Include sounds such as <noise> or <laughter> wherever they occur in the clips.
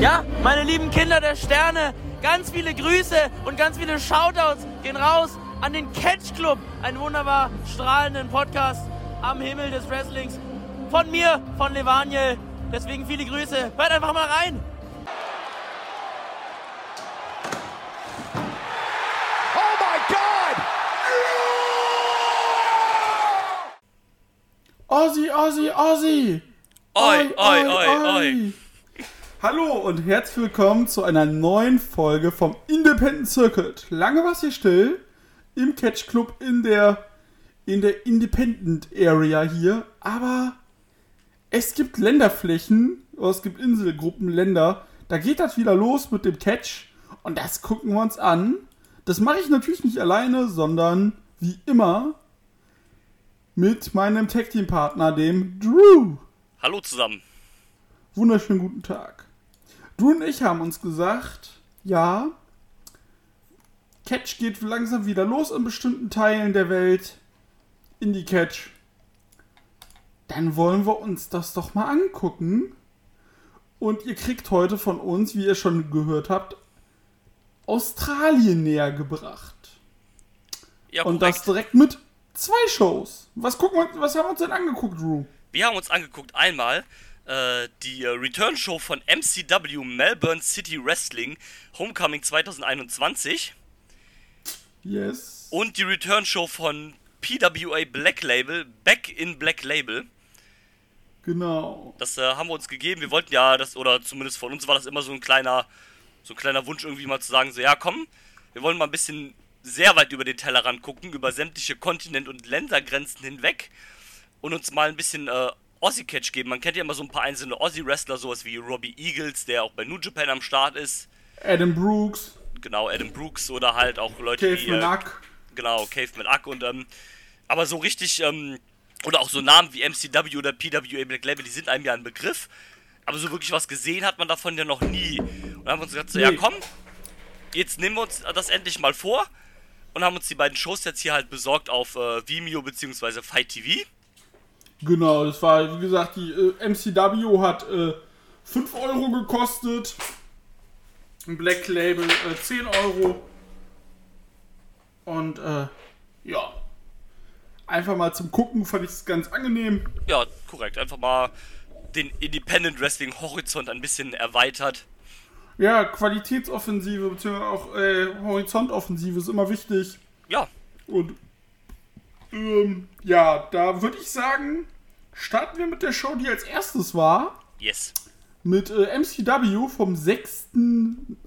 Ja, meine lieben Kinder der Sterne, ganz viele Grüße und ganz viele Shoutouts gehen raus an den Catch Club, einen wunderbar strahlenden Podcast am Himmel des Wrestlings. Von mir, von Levaniel. Deswegen viele Grüße. Hört einfach mal rein. Oh my God! Ozzy, Ozzy, Ozzy! Oi, oi, oi, oi. Hallo und herzlich willkommen zu einer neuen Folge vom Independent Circuit. Lange war es hier still im Catch Club in der, in der Independent Area hier, aber es gibt Länderflächen, es gibt Inselgruppen, Länder, da geht das wieder los mit dem Catch und das gucken wir uns an. Das mache ich natürlich nicht alleine, sondern wie immer mit meinem Tag Team Partner, dem Drew. Hallo zusammen. Wunderschönen guten Tag. Du und ich haben uns gesagt, ja, Catch geht langsam wieder los in bestimmten Teilen der Welt. Indie Catch. Dann wollen wir uns das doch mal angucken. Und ihr kriegt heute von uns, wie ihr schon gehört habt, Australien näher gebracht. Ja, Und das direkt mit zwei Shows. Was gucken wir, was haben wir uns denn angeguckt, Drew? Wir haben uns angeguckt einmal die äh, Return Show von MCW Melbourne City Wrestling Homecoming 2021 Yes. und die Return Show von PWA Black Label Back in Black Label. Genau. Das äh, haben wir uns gegeben. Wir wollten ja das oder zumindest von uns war das immer so ein kleiner so ein kleiner Wunsch irgendwie mal zu sagen so ja komm, wir wollen mal ein bisschen sehr weit über den Tellerrand gucken, über sämtliche Kontinent- und Ländergrenzen hinweg und uns mal ein bisschen äh, Aussie-Catch geben. Man kennt ja immer so ein paar einzelne Aussie-Wrestler, sowas wie Robbie Eagles, der auch bei New Japan am Start ist. Adam Brooks, Genau, Adam Brooks oder halt auch Leute Cave wie... Äh, Mack. genau, Cave mit Ack und ähm, aber so richtig, ähm, oder auch so Namen wie MCW oder PWA Black Label, die sind einem ja ein Begriff. Aber so wirklich was gesehen hat man davon ja noch nie. Und dann haben wir uns gesagt, so, ja Nee. komm, jetzt nehmen wir uns das endlich mal vor. Und haben uns die beiden Shows jetzt hier halt besorgt auf äh, Vimeo bzw. Fight TV. Genau, das war, wie gesagt, die äh, MCW hat äh, 5 Euro gekostet. Black Label äh, 10 Euro. Und äh, ja. Einfach mal zum Gucken fand ich es ganz angenehm. Ja, korrekt. Einfach mal den Independent Wrestling Horizont ein bisschen erweitert. Ja, Qualitätsoffensive bzw. auch äh, Horizontoffensive ist immer wichtig. Ja, Und ähm, ja, da würde ich sagen, starten wir mit der Show, die als erstes war. yes. mit äh, MCW vom 6.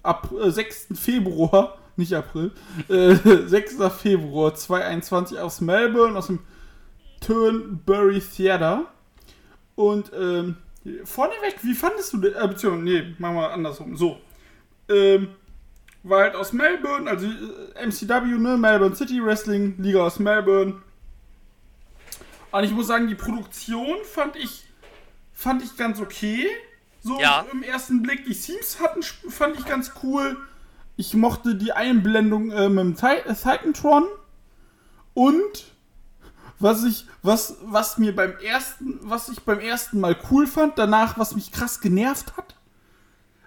Ap äh, 6. Februar, <laughs> nicht April, äh, <laughs> 6. Februar 2021 aus Melbourne, aus dem Turnberry Theater. Und ähm, vorneweg, wie fandest du den, äh, beziehungsweise, nee, machen wir andersrum, so. Ähm, war halt aus Melbourne, also äh, MCW, ne, Melbourne City Wrestling, Liga aus Melbourne. Und ich muss sagen, die Produktion fand ich, fand ich ganz okay. So Ja. im ersten Blick. Die Themes hatten, fand ich ganz cool. Ich mochte die Einblendung äh, mit dem äh, Titantron. Und was ich, was, was mir beim ersten, was ich beim ersten Mal cool fand, danach, was mich krass genervt hat,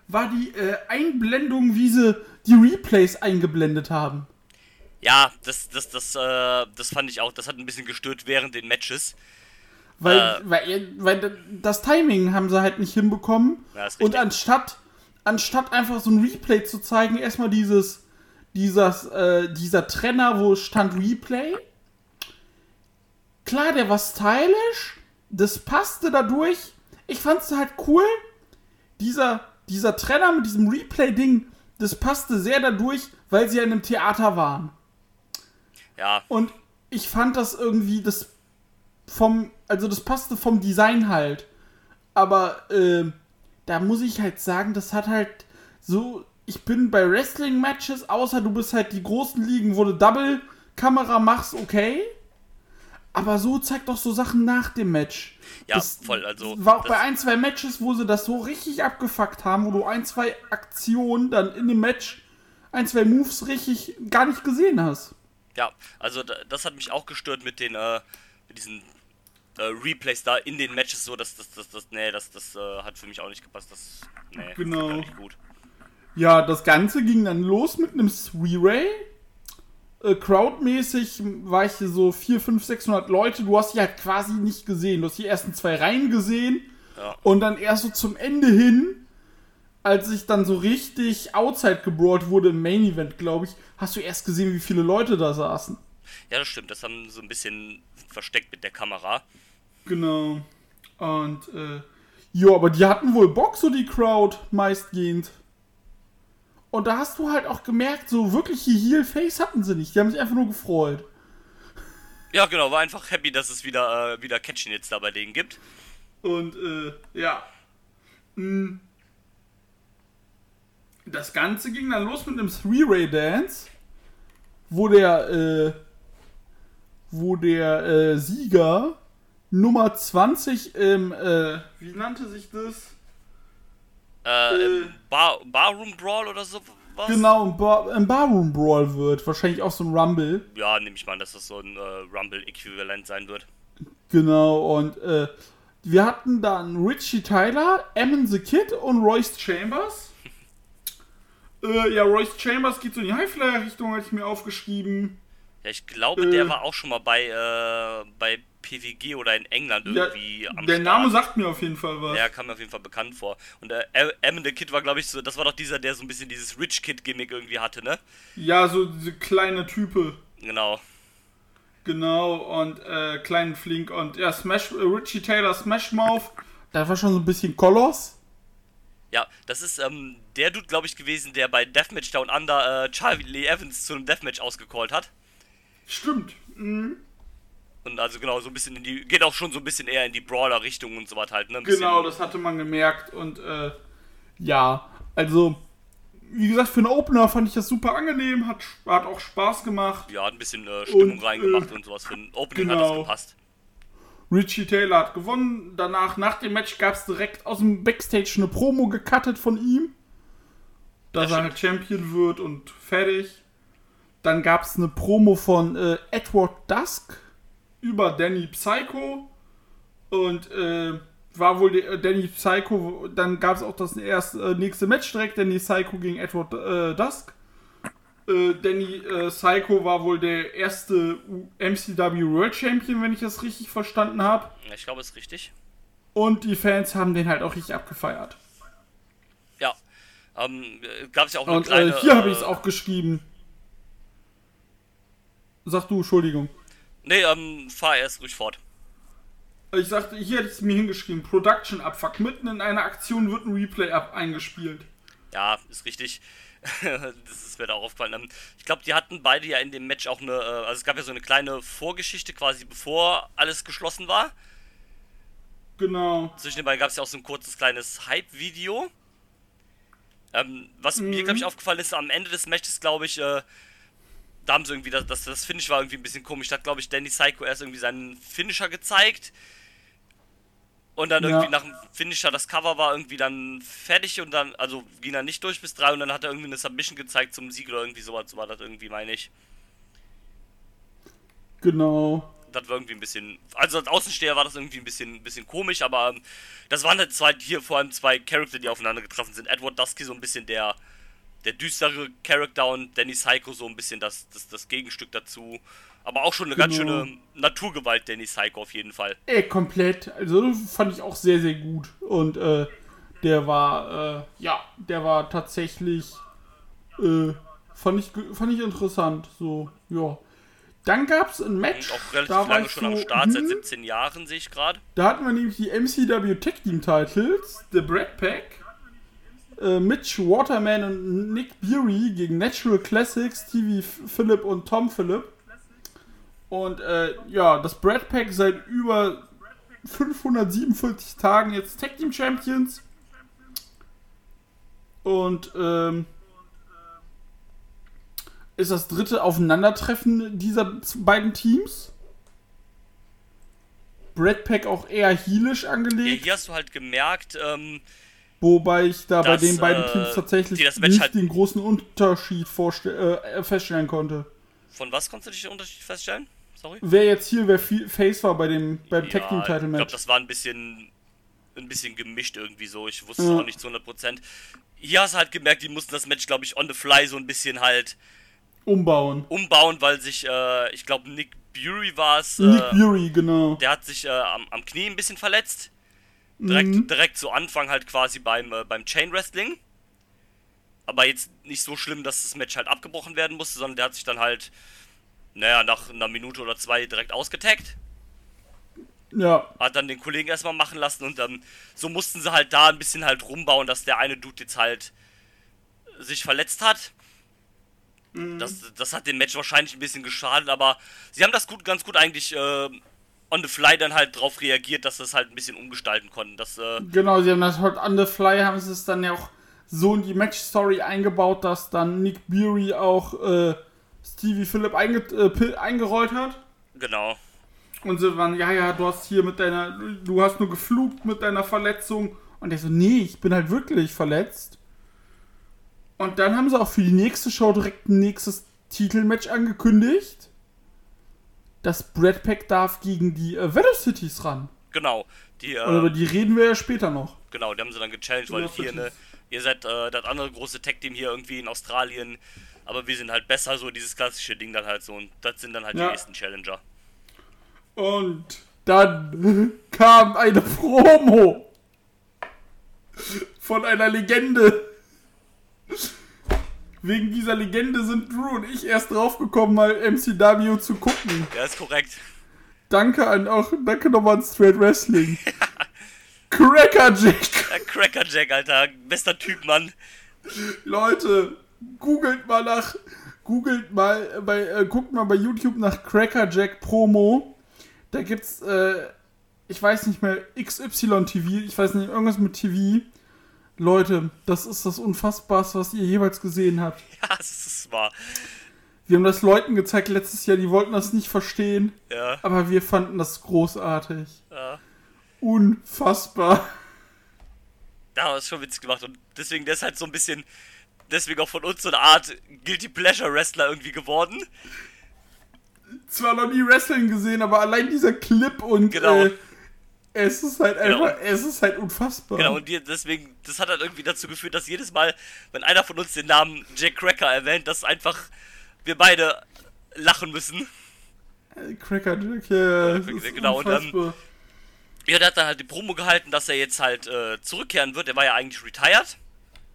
war die äh, Einblendung, wie sie die Replays eingeblendet haben. Ja, das, das, das, äh, das fand ich auch. Das hat ein bisschen gestört während den Matches. Weil, Äh. weil, weil das Timing haben sie halt nicht hinbekommen. Ja, und anstatt, anstatt einfach so ein Replay zu zeigen, erstmal dieses, dieses, äh, dieser Trenner, wo stand Replay. Klar, der war stylisch, das passte dadurch. Ich fand's halt cool. Dieser, dieser Trenner mit diesem Replay-Ding, das passte sehr dadurch, weil sie ja in einem Theater waren. Ja, Und ich fand das irgendwie, das vom, also das passte vom Design halt. Aber ähm, da muss ich halt sagen, das hat halt so, ich bin bei Wrestling-Matches, außer du bist halt die großen Ligen, wo du Double-Kamera machst, okay. Aber so zeigt doch so Sachen nach dem Match. ja, Das voll. Also, War auch bei ein, zwei Matches, wo sie das so richtig abgefuckt haben, wo du ein, zwei Aktionen dann in dem Match, ein, zwei Moves richtig gar nicht gesehen hast. Ja, also da- das hat mich auch gestört mit den, äh, mit diesen äh, Replays da in den Matches so, dass das, das, das, nee, das, das äh, hat für mich auch nicht gepasst. Das, nee, Genau. war nicht gut. Ja, das Ganze ging dann los mit einem Three-Ray. Äh, crowdmäßig war ich hier so 4, 5, 600 Leute. Du hast die halt quasi nicht gesehen. Du hast die ersten zwei Reihen gesehen. Ja. Und dann erst so zum Ende hin, als ich dann so richtig outside gebrawlt wurde im Main Event, glaube ich, hast du erst gesehen, wie viele Leute da saßen. Ja, das stimmt. Das haben sie so ein bisschen versteckt mit der Kamera. Genau. Und, äh, jo, aber die hatten wohl Bock, so die Crowd, meistgehend. Und da hast du halt auch gemerkt, so wirkliche Heel-Face hatten sie nicht. Die haben sich einfach nur gefreut. Ja, genau. War einfach happy, dass es wieder, äh, wieder Catching jetzt da bei denen gibt. Und, äh, ja. Mm. Das Ganze ging dann los mit einem Three-Ray-Dance, wo der, äh, wo der äh, Sieger Nummer 20 im, äh, wie nannte sich das? Äh, Äh. Bar Barroom Brawl oder so was? Genau, im, Bar im Barroom Brawl wird. Wahrscheinlich auch so ein Rumble. Ja, nehme ich mal, an, dass das so ein äh, Rumble-Äquivalent sein wird. Genau, und äh, wir hatten dann Richie Tyler, Emin the Kid und Royce Chambers. Äh, ja, Royce Chambers geht so in die Highflyer-Richtung, hatte ich mir aufgeschrieben. Ja, ich glaube, Äh. der war auch schon mal bei, äh, bei PWG oder in England Ja, irgendwie am der Start. Name sagt mir auf jeden Fall was. Der kam mir auf jeden Fall bekannt vor. Und der äh, Emin the Kid war, glaube ich, so, das war doch dieser, der so ein bisschen dieses Rich Kid-Gimmick irgendwie hatte, ne? Ja, so diese kleine Type. Genau. Genau, und äh, kleinen Flink und ja, Smash, äh, Richie Taylor Smash Mouth. Da war schon so ein bisschen Koloss. Ja, das ist ähm, der Dude, glaube ich, gewesen, der bei Deathmatch Down Under äh, Charlie Evans zu einem Deathmatch ausgecallt hat. Stimmt. Mhm. Und also genau, so ein bisschen in die, geht auch schon so ein bisschen eher in die Brawler-Richtung und so was halt, ne? Ein Genau, das hatte man gemerkt und äh, ja, also wie gesagt, für einen Opener fand ich das super angenehm, hat, hat auch Spaß gemacht. Ja, hat ein bisschen äh, Stimmung Und, reingemacht äh, und sowas. Für ein Opening hat das genau. gepasst. Richie Taylor hat gewonnen. Danach, nach dem Match, gab es direkt aus dem Backstage eine Promo gecuttet von ihm. Dass Ja, er halt Champion wird und fertig. Dann gab es eine Promo von äh, Edward Dusk über Danny Psycho. Und äh, war wohl der, Danny Psycho. Dann gab es auch das erste, äh, nächste Match direkt: Danny Psycho gegen Edward äh, Dusk. Äh, Danny äh, Psycho war wohl der erste MCW World Champion, wenn ich das richtig verstanden habe. Ich glaube, ist richtig. Und die Fans haben den halt auch richtig abgefeiert. Ja. Ähm, gab es ja auch eine Und kleine. äh, hier habe äh, ich es auch geschrieben. Sag du, Entschuldigung. Nee, ähm, fahr erst ruhig fort. Ich sagte, hier hätte ich es mir hingeschrieben. Production Abfuck. Mitten in einer Aktion wird ein Replay ab eingespielt. Ja, ist richtig. <laughs> das ist mir da auch aufgefallen. Ähm, Ich glaube, die hatten beide ja in dem Match auch eine, äh, also es gab ja so eine kleine Vorgeschichte quasi, bevor alles geschlossen war. Genau. Zwischen den beiden gab es ja auch so ein kurzes kleines Hype-Video. Ähm, was mir, glaube ich, aufgefallen ist, am Ende des Matches, glaube ich, äh, da haben sie irgendwie, das, das, das Finish war irgendwie ein bisschen komisch. Da hat, glaube ich, Danny Psycho erst irgendwie seinen Finisher gezeigt. Und dann Ja. irgendwie nach dem Finisher, das Cover war irgendwie dann fertig und dann, also ging er nicht durch bis drei und dann hat er irgendwie eine Submission gezeigt zum Sieg oder irgendwie sowas, so war das irgendwie, meine ich. Genau. Das war irgendwie ein bisschen, also als Außensteher war das irgendwie ein bisschen, ein bisschen komisch, aber ähm, das waren halt zwei, hier vor allem zwei Charakter, die aufeinander getroffen sind. Edward Dusky so ein bisschen der, der düstere Charakter und Danny Psycho so ein bisschen das, das, das Gegenstück dazu. Aber auch schon eine ganz Genau. schöne Naturgewalt, Danny Psycho auf jeden Fall. Ey, komplett. Also fand ich auch sehr, sehr gut. Und äh, der war, äh, ja, der war tatsächlich, äh, fand ich, fand ich interessant. So, ja. Dann gab es ein Match. Und auch relativ da war lange ich schon am so, Start, seit hm, 17 Jahren sehe ich gerade. Da hatten wir nämlich die MCW Tag Team Titles, The Brad Pack, äh, Mitch Waterman und Nick Beery gegen Natural Classics, TV Phillip und Tom Phillip. Und äh, ja, das Brad Pack seit über 547 Tagen jetzt Tag Team Champions. Und ähm, ist das dritte Aufeinandertreffen dieser beiden Teams. Brad Pack auch eher heelisch angelegt, hier hast du halt gemerkt, ähm, wobei ich da bei dass, den beiden äh, Teams tatsächlich das Match nicht halt- den großen Unterschied vorste- äh, feststellen konnte. von was konntest du dich den Unterschied feststellen? Sorry? wer jetzt hier wer Face war bei dem beim Tag Team Title Ich glaube, Match. das war ein bisschen, ein bisschen gemischt irgendwie so. Ich wusste Ja. es auch nicht zu 100%. Hier hast du halt gemerkt, die mussten das Match, glaube ich, on the fly so ein bisschen halt Umbauen. umbauen, weil sich, äh, ich glaube, Nick Bury war es, Nick äh, Fury, genau. der hat sich äh, am, am Knie ein bisschen verletzt. Direkt, Mhm. direkt zu Anfang halt quasi beim, äh, beim Chain Wrestling. Aber jetzt nicht so schlimm, dass das Match halt abgebrochen werden musste, sondern der hat sich dann halt, naja, nach einer Minute oder zwei direkt ausgetaggt. Ja, Hat dann den Kollegen erstmal machen lassen und dann so mussten sie halt da ein bisschen halt rumbauen, dass der eine Dude jetzt halt sich verletzt hat. Das, das hat dem Match wahrscheinlich ein bisschen geschadet, aber sie haben das gut, ganz gut eigentlich äh, on the fly dann halt drauf reagiert, dass sie es halt ein bisschen umgestalten konnten. Das, äh, genau, sie haben das halt on the fly, haben sie es dann ja auch so in die Match-Story eingebaut, dass dann Nick Fury auch äh, Stevie Phillip einge äh, eingerollt hat. genau. Und sie waren, ja, ja, du hast hier mit deiner, du hast nur geflucht mit deiner Verletzung. Und der so, nee, ich bin halt wirklich verletzt. Und dann haben sie auch für die nächste Show direkt ein nächstes Titelmatch angekündigt. Das Brad Pack darf gegen die äh, Velocities ran. Genau. Die, Und über äh, die reden wir ja später noch. genau, die haben sie dann gechallenged, weil hier, ne, ihr seid äh, das andere große Tech-Team hier irgendwie in Australien, aber wir sind halt besser, so dieses klassische Ding dann halt so. Und das sind dann halt Ja. die nächsten Challenger. Und dann <laughs> kam eine Promo von einer Legende. Wegen dieser Legende sind Drew und ich erst draufgekommen, mal MCW zu gucken. Ja, ist korrekt. Danke an auch, danke nochmal an Straight Wrestling. <laughs> Cracker Jack. Der Cracker Jack, Alter. Bester Typ, Mann. Leute, googelt mal nach, googelt mal, bei, äh, guckt mal bei YouTube nach Cracker Jack Promo. Da gibt's, äh, ich weiß nicht mehr, XY TV, ich weiß nicht, irgendwas mit TV. Leute, das ist das Unfassbarste, was ihr jeweils gesehen habt. <laughs> Ja, es ist wahr. Wir haben das Leuten gezeigt letztes Jahr, die wollten das nicht verstehen, Ja, aber wir fanden das großartig. ja. Unfassbar. <laughs> Da ist schon witzig gemacht und deswegen, der ist halt so ein bisschen, deswegen auch von uns so eine Art Guilty Pleasure Wrestler irgendwie geworden. Zwar noch nie Wrestling gesehen, aber allein dieser Clip und Genau. äh, es ist halt Genau. einfach, es ist halt unfassbar. Genau, und die, deswegen, das hat halt irgendwie dazu geführt, dass jedes Mal, wenn einer von uns den Namen Jack Cracker erwähnt, dass einfach wir beide lachen müssen. Äh, Cracker Jack, ja, ist genau, und dann- unfassbar. Ja, der hat dann halt die Promo gehalten, dass er jetzt halt äh, zurückkehren wird. Er war ja eigentlich retired.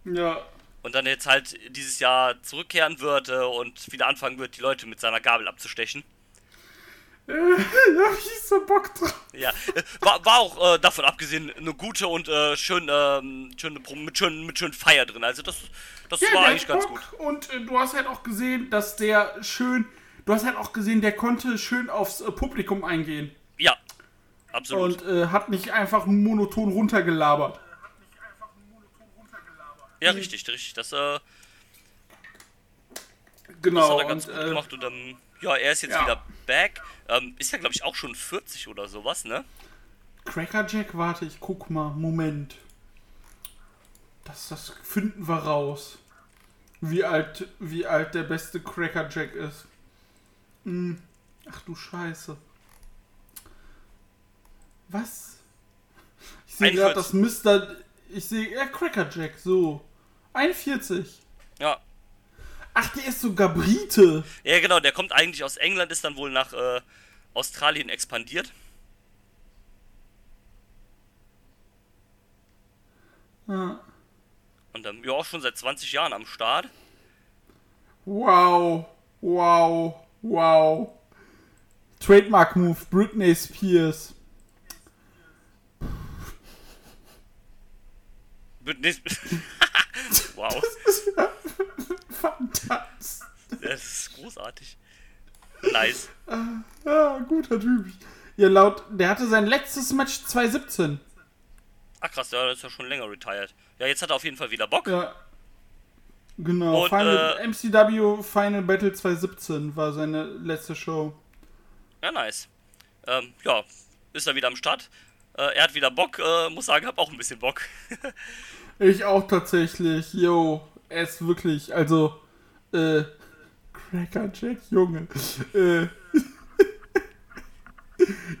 ja, Und dann jetzt halt dieses Jahr zurückkehren wird äh, und wieder anfangen wird, die Leute mit seiner Gabel abzustechen. <laughs> da hab ich so Bock drauf. Ja, äh, war, war auch äh, davon abgesehen eine gute und äh, schön, ähm, schöne mit schön, mit schön Feier drin. Also das, das Ja, war eigentlich hat ganz Bock. gut. Und äh, du hast halt auch gesehen, dass der schön, du hast halt auch gesehen, der konnte schön aufs äh, Publikum eingehen. Ja, absolut. Und äh, hat nicht einfach monoton runtergelabert. ja, richtig, richtig. Das, äh, das Genau. hat er ganz und, gut äh, gemacht und dann, ja, er ist jetzt ja. wieder back. Ähm, ist ja, glaube ich, auch schon 40 oder sowas, ne? Cracker Jack, warte, ich guck mal. Moment. Das, das finden wir raus. Wie alt, wie alt der beste Cracker Jack ist. Hm. Ach du Scheiße. Was? Ich sehe gerade 41. das Mr. Ich sehe. Ja, Cracker Jack, so. 41. Ja. Ach, der ist sogar Brite. Ja, genau, der kommt eigentlich aus England, ist dann wohl nach äh, Australien expandiert. Ja. Und dann, ja, auch schon seit 20 Jahren am Start. Wow. Wow. Wow. Trademark Move, Britney Spears. Bündnis- <laughs> wow, <laughs> Fantastisch. das ist großartig. Nice. Ja, guter Typ. Ja, laut, der hatte sein letztes Match 2017. Ach krass, das ist ja schon länger retired. Ja, jetzt hat er auf jeden Fall wieder Bock. Ja. Genau, Und, Final, äh, MCW Final Battle 2017 war seine letzte Show. Ja, nice. Ähm, ja, ist er wieder am Start. Äh, er hat wieder Bock, äh, muss sagen, hab auch ein bisschen Bock. <laughs> Ich auch tatsächlich. Yo, er ist wirklich, also, äh, Cracker Jack, Junge. Äh, <laughs>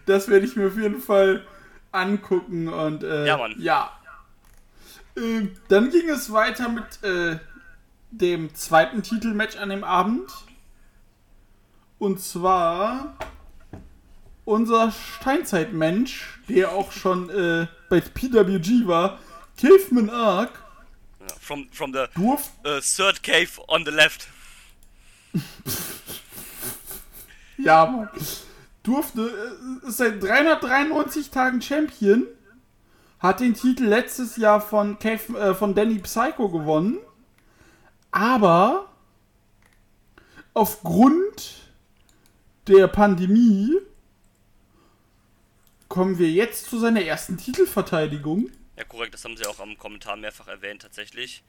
Das werde ich mir auf jeden Fall angucken und äh, Ja, Mann. ja. Ähm, dann ging es weiter mit äh, dem zweiten Titelmatch an dem Abend. Und zwar unser Steinzeitmensch, der auch schon äh, bei PWG war, Caveman Ark, From, from the uh, third cave on the left. <laughs> Ja, Mann. Durfte, äh, ist seit 393 Tagen Champion. Hat den Titel letztes Jahr von, Cave, äh, von Danny Psycho gewonnen. Aber aufgrund der Pandemie kommen wir jetzt zu seiner ersten Titelverteidigung. Ja, korrekt, das haben sie auch am Kommentar mehrfach erwähnt, tatsächlich.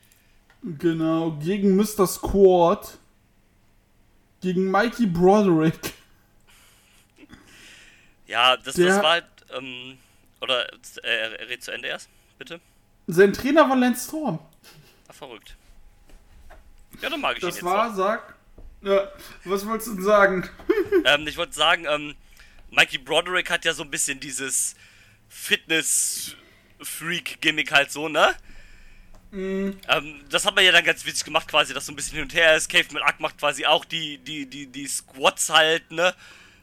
Genau, gegen Mr. Squad. Gegen Mikey Broderick. Ja, das, Der- das war halt, ähm, oder, äh, er redet zu Ende erst, bitte. Sein Trainer war Lance Storm. Ah, verrückt. Ja, dann mag ich ihn Das jetzt war, noch. sag. Ja, was wolltest du denn sagen? <laughs> Ähm, ich wollte sagen, ähm, Mikey Broderick hat ja so ein bisschen dieses Fitness-Freak-Gimmick halt so, ne? Mhm. Ähm, das hat man ja dann ganz witzig gemacht, quasi, dass so ein bisschen hin und her ist. Caveman Ack macht quasi auch die, die, die, die Squats halt, ne?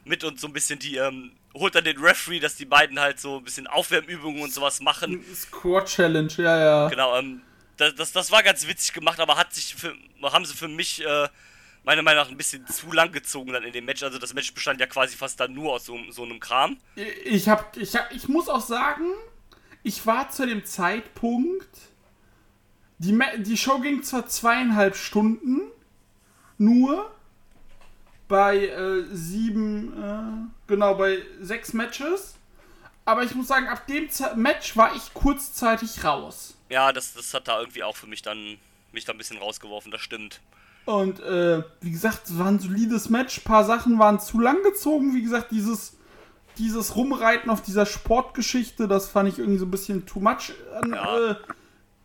Mit und so ein bisschen die, ähm, holt dann den Referee, dass die beiden halt so ein bisschen Aufwärmübungen und sowas machen. Squad Challenge, ja, ja. Genau, ähm, das, das, das war ganz witzig gemacht, aber hat sich für, haben sie für mich, äh, meiner Meinung nach ein bisschen zu lang gezogen dann in dem Match. Also das Match bestand ja quasi fast dann nur aus so, so einem Kram. Ich hab, ich hab, ich muss auch sagen, ich war zu dem Zeitpunkt, die, die Show ging zwar zweieinhalb Stunden, nur bei äh, sieben, äh, genau, bei sechs Matches, aber ich muss sagen, ab dem Ze Match war ich kurzzeitig raus. Ja, das, das hat da irgendwie auch für mich dann mich da ein bisschen rausgeworfen, das stimmt. Und äh, wie gesagt, es war ein solides Match. Ein paar Sachen waren zu lang gezogen. Wie gesagt, dieses, dieses Rumreiten auf dieser Sportgeschichte, das fand ich irgendwie so ein bisschen too much. An, Ja. äh,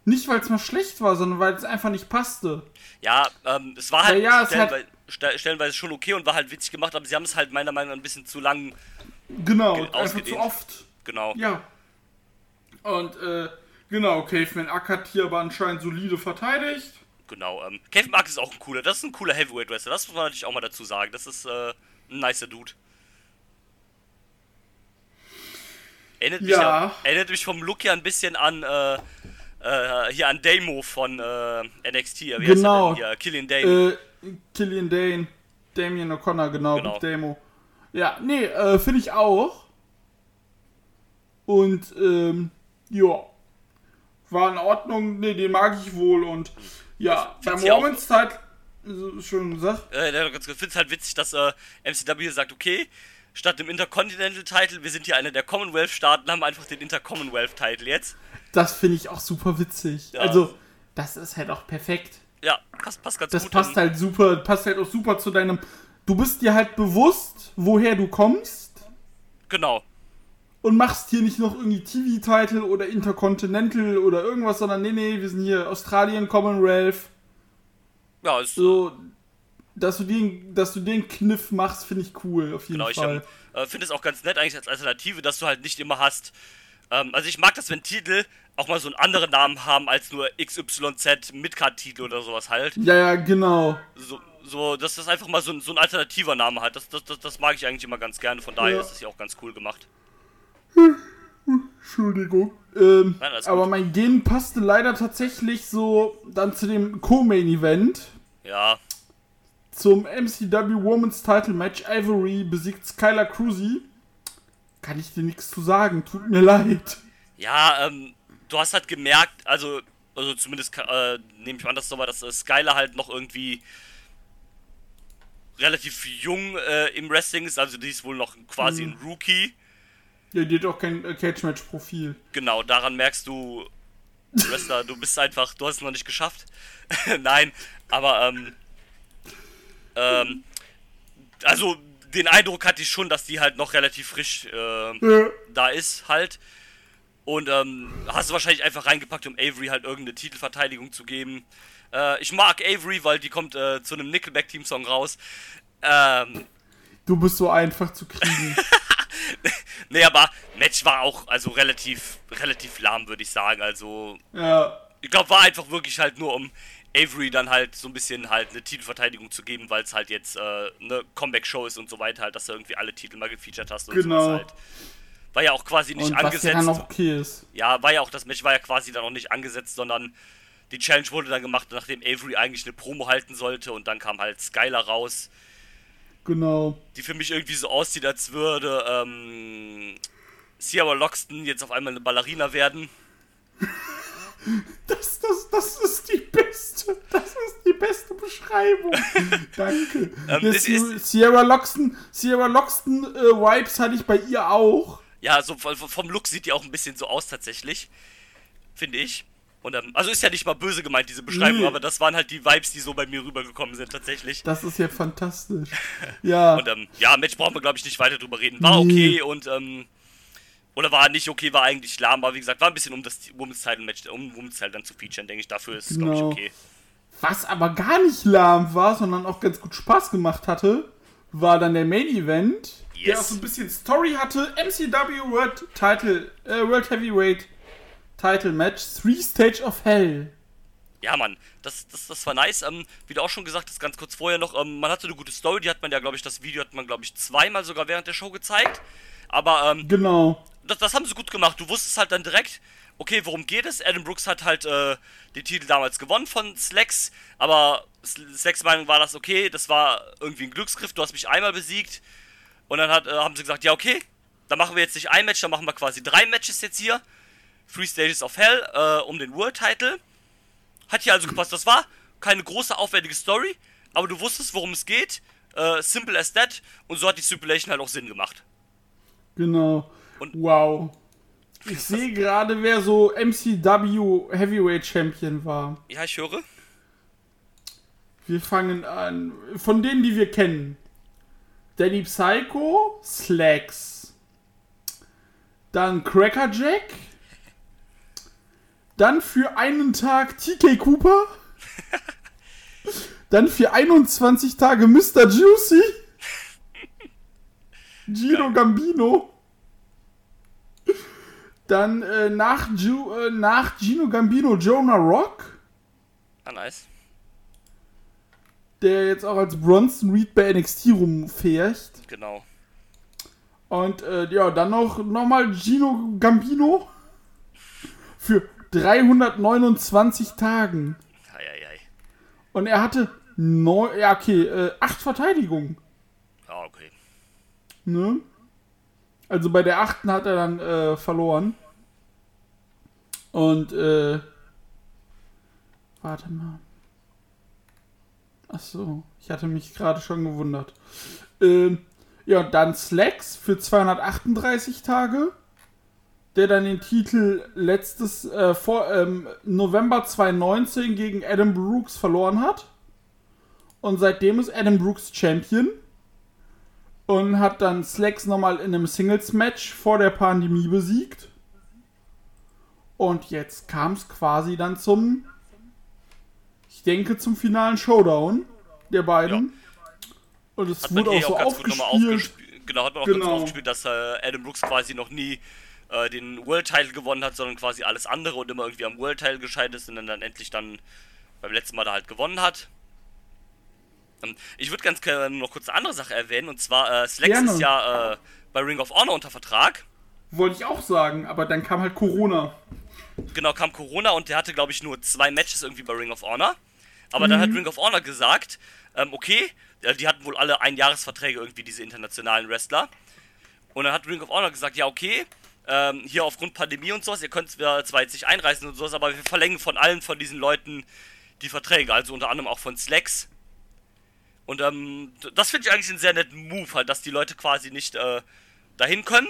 nicht, weil es mal schlecht war, sondern weil es einfach nicht passte. Ja, ähm, es war halt, Ja, ja, es hat- stellenweise, ste- stellenweise schon okay und war halt witzig gemacht, aber sie haben es halt meiner Meinung nach ein bisschen zu lang, Genau, Ge- einfach zu oft. genau. Ja. Und äh, genau, Caveman Ack hat hier aber anscheinend solide verteidigt. Genau, ähm, Kevin Mark ist auch ein cooler, das ist ein cooler Heavyweight Wrestler, das muss man natürlich auch mal dazu sagen. Das ist äh, ein nicer Dude. Erinnert mich, Ja. erinnert mich vom Look ja ein bisschen an, äh, äh, hier an Damo von äh, NXT. Wie heißt Genau. denn hier? Killian Dane. Äh, Killian Dane, Damien O'Connor, genau, Genau. Damo. Ja, nee, äh, finde ich auch. Und, ähm, ja. War in Ordnung, nee, den mag ich wohl und, ja, Women's Title, so schon gesagt, Äh, ich finde es halt witzig, dass äh, MCW sagt, okay, statt dem Intercontinental-Title, wir sind hier einer der Commonwealth-Staaten, haben einfach den Inter-Commonwealth-Title jetzt. das finde ich auch super witzig. Ja. Also, das ist halt auch perfekt. Ja, passt, passt ganz Das gut. passt und- halt super, passt halt auch super zu deinem, du bist dir halt bewusst, woher du kommst. Genau. und machst hier nicht noch irgendwie TV-Title oder Intercontinental oder irgendwas, sondern nee, nee, wir sind hier Australien, Commonwealth. Ja, ist, So, dass du den, dass du den Kniff machst, finde ich cool, auf jeden genau, ich Fall. ähm, äh, finde es auch ganz nett eigentlich als Alternative, dass du halt nicht immer hast. Ähm, also ich mag das, wenn Titel auch mal so einen anderen Namen haben als nur XYZ Midcard-Titel oder sowas halt. Ja, ja, genau. So, so dass das einfach mal so, ein- so ein alternativer Name hat. Das, das, das, das mag ich eigentlich immer ganz gerne, von daher Ja. ist das hier auch ganz cool gemacht. Entschuldigung. Ähm, Nein, aber mein Gen passte leider tatsächlich so dann zu dem Co-Main-Event. Ja, Zum MCW Women's Title Match. Ivory besiegt Skylar Cruzy. Kann ich dir nichts zu sagen, tut mir leid. Ja, ähm, du hast halt gemerkt, also, also zumindest äh, nehme ich mal an, dass, war, dass äh, Skylar halt noch irgendwie relativ jung äh, im Wrestling ist, also die ist wohl noch quasi ein Rookie. Ja, die hat auch kein äh, Cage-Match-Profil. Genau, daran merkst du, Wrestler, du bist einfach, du hast es noch nicht geschafft. <laughs> Nein, aber ähm, ähm, also den Eindruck hatte ich schon, dass die halt noch relativ frisch äh, Ja. da ist halt. Und ähm, hast du wahrscheinlich einfach reingepackt, um Avery halt irgendeine Titelverteidigung zu geben. Äh, ich mag Avery, weil die kommt äh, zu einem Nickelback-Team-Song raus. Ähm, Du bist so einfach zu kriegen. <laughs> nee, aber Match war auch also relativ, relativ lahm, würde ich sagen. Also, Ja. ich glaube, war einfach wirklich halt nur um Avery dann halt so ein bisschen halt eine Titelverteidigung zu geben, weil es halt jetzt äh, eine Comeback-Show ist und so weiter, halt, dass du irgendwie alle Titel mal gefeatured hast und Genau. sowas halt. War ja auch quasi nicht Und was ja angesetzt. noch okay ist. Ja, war ja auch, das Match war ja quasi dann noch nicht angesetzt, sondern die Challenge wurde dann gemacht, nachdem Avery eigentlich eine Promo halten sollte und dann kam halt Skylar raus, Genau. die für mich irgendwie so aussieht, als würde ähm, Sierra Loxton jetzt auf einmal eine Ballerina werden. <laughs> Das, das, das ist die beste, das ist die beste Beschreibung. <laughs> Danke. Ähm, Sie- ist- Sierra Loxton, Sierra Loxton äh, Vibes hatte ich bei ihr auch. Ja, so vom, vom Look sieht die auch ein bisschen so aus tatsächlich, finde ich. Und ähm, also ist ja nicht mal böse gemeint diese Beschreibung, Nee. aber das waren halt die Vibes, die so bei mir rübergekommen sind tatsächlich. Das ist ja fantastisch. <laughs> Ja. Und ähm, ja, Match brauchen wir glaube ich nicht weiter drüber reden. War Nee. okay und ähm, oder war nicht okay, war eigentlich lahm, aber wie gesagt, war ein bisschen um das Women's Title Match, um Women's Title dann zu featuren, denke ich. Dafür ist es glaube ich Genau. okay. Was aber gar nicht lahm war, sondern auch ganz gut Spaß gemacht hatte, war dann der Main Event, der Yes. auch so ein bisschen Story hatte. MCW World Title, äh, World Heavyweight Title Match, Three Stage of Hell. Ja, Mann, das, das, das war nice. Ähm, wie du auch schon gesagt hast, ganz kurz vorher noch, ähm, man hatte eine gute Story, die hat man ja, glaube ich, das Video hat man, glaube ich, zweimal sogar während der Show gezeigt. Aber ähm, Genau. Das, das haben sie gut gemacht. Du wusstest halt dann direkt, okay, worum geht es? Adam Brooks hat halt äh, den Titel damals gewonnen von Slacks, aber Slacks Meinung war das, okay, das war irgendwie ein Glücksgriff, du hast mich einmal besiegt. Und dann hat, äh, haben sie gesagt, ja, okay, dann machen wir jetzt nicht ein Match, dann machen wir quasi drei Matches jetzt hier. Three Stages of Hell äh, um den World Title. Hat hier also gepasst. Das war keine große, aufwendige Story, aber du wusstest, worum es geht. Äh, simple as that. Und so hat die Stipulation halt auch Sinn gemacht. Genau. Und- wow. Ich sehe gerade, wer so MCW Heavyweight Champion war. Ja, ich höre. Wir fangen an. Von denen, die wir kennen. Danny Psycho, Slacks. Dann Crackerjack. Dann für einen Tag TK Cooper. <laughs> Dann für 21 Tage Mr. Juicy. <laughs> Gino Gambino. Dann äh, nach, Ju, äh, nach Gino Gambino Jonah Rock. Ah, nice. der jetzt auch als Bronson Reed bei NXT rumfährt. Genau. Und äh, ja, dann noch nochmal Gino Gambino für 329 Tagen. Eieiei. Und er hatte neun, ja okay, äh, acht Verteidigungen. Ja, okay. Ne? Also bei der achten hat er dann äh, verloren. Und äh, warte mal. Ach so, ich hatte mich gerade schon gewundert. Ähm, ja, dann Slacks für 238 Tage, der dann den Titel letztes äh, vor ähm, November 2019 gegen Adam Brooks verloren hat. Und seitdem ist Adam Brooks Champion und hat dann Slacks nochmal in einem Singles-Match vor der Pandemie besiegt. Und jetzt kam es quasi dann zum, ich denke, zum finalen Showdown der beiden. Und es wurde auch so auch ganz aufgespielt. aufgespielt. Genau, hat man auch ganz Genau. gut aufgespielt, dass äh, Adam Brooks quasi noch nie äh, den World Title gewonnen hat, sondern quasi alles andere und immer irgendwie am World Title gescheitert ist und dann, dann endlich dann beim letzten Mal da halt gewonnen hat. Ähm, Ich würde ganz gerne noch kurz eine andere Sache erwähnen und zwar äh, Gerne. ist ja äh, bei Ring of Honor unter Vertrag. Wollte ich auch sagen, aber dann kam halt Corona. Genau kam Corona und der hatte, glaube ich, nur zwei Matches irgendwie bei Ring of Honor. Aber dann hat Ring of Honor gesagt, ähm, okay, äh, die hatten wohl alle Einjahresverträge irgendwie, diese internationalen Wrestler. Und dann hat Ring of Honor gesagt, ja, okay, ähm, hier aufgrund Pandemie und sowas, ihr könnt zwar zwar jetzt nicht einreisen und sowas, aber wir verlängern von allen von diesen Leuten die Verträge, also unter anderem auch von Slacks. Und ähm, das finde ich eigentlich einen sehr netten Move, halt, dass die Leute quasi nicht äh, dahin können,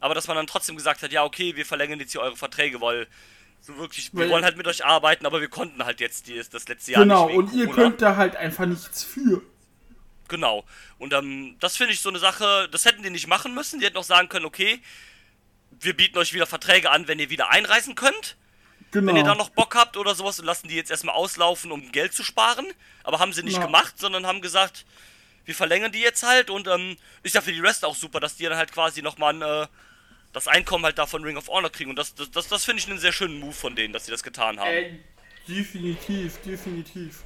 aber dass man dann trotzdem gesagt hat, ja, okay, wir verlängern jetzt hier eure Verträge, weil so wirklich, wir Weil- wollen halt mit euch arbeiten, aber wir konnten halt jetzt die, das letzte Jahr Genau, nicht wegen und ihr Corona. könnt da halt einfach nichts für. Genau. Und ähm, das finde ich so eine Sache, das hätten die nicht machen müssen. Die hätten auch sagen können, okay, wir bieten euch wieder Verträge an, wenn ihr wieder einreisen könnt. Genau. Wenn ihr da noch Bock habt oder sowas und lassen die jetzt erstmal auslaufen, um Geld zu sparen. Aber haben sie nicht Ja. gemacht, sondern haben gesagt, wir verlängern die jetzt halt und ähm, ist ja für die Rest auch super, dass die dann halt quasi nochmal ein, äh, das Einkommen halt da von Ring of Honor kriegen und das, das, das, das finde ich einen sehr schönen Move von denen, dass sie das getan haben. Äh, definitiv, definitiv.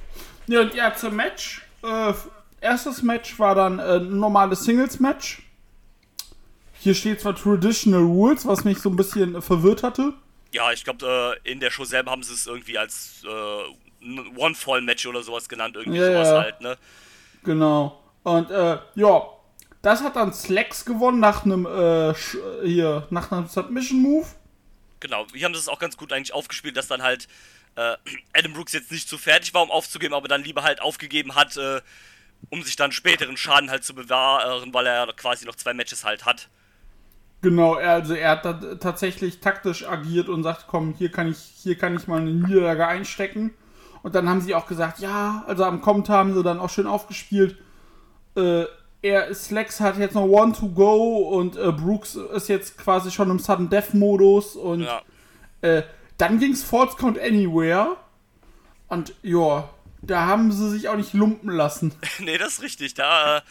Ja, und ja, zum Match. Äh, erstes Match war dann äh, ein normales Singles-Match. Hier steht zwar Traditional Rules, was mich so ein bisschen äh, verwirrt hatte. Ja, ich glaube, äh, in der Show selber haben sie es irgendwie als äh, One-Fall-Match oder sowas genannt, irgendwie Ja, sowas ja. halt, ne? Genau. Und ja, das hat dann Slacks gewonnen nach einem äh, Sch- hier nach einem Submission Move. Genau, wir haben das auch ganz gut eigentlich aufgespielt, dass dann halt äh, Adam Brooks jetzt nicht so fertig war, um aufzugeben, aber dann lieber halt aufgegeben hat, äh, um sich dann späteren Schaden halt zu bewahren, weil er quasi noch zwei Matches halt hat. Genau, er, also er hat tatsächlich taktisch agiert und sagt, komm, hier kann ich hier kann ich mal eine Niederlage einstecken. Und dann haben sie auch gesagt, ja, also am Kommentar haben sie dann auch schön aufgespielt. Äh, er Slacks hat jetzt noch One to go und äh, Brooks ist jetzt quasi schon im Sudden Death Modus und Ja, Äh, dann ging's False Count Anywhere. Und ja, da haben sie sich auch nicht lumpen lassen. <laughs> nee, das ist richtig. Da äh,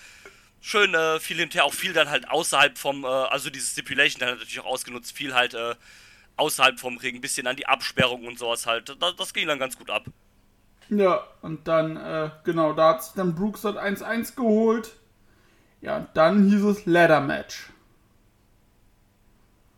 schön äh, viel hinterher, auch viel dann halt außerhalb vom, äh, also diese Stipulation dann natürlich auch ausgenutzt, viel halt äh, außerhalb vom Ring, ein bisschen an die Absperrung und sowas halt. Das, das ging dann ganz gut ab. Ja, und dann, äh, genau, da hat sich dann Brooks das 1-1 geholt. Ja, und dann hieß es Ladder Match.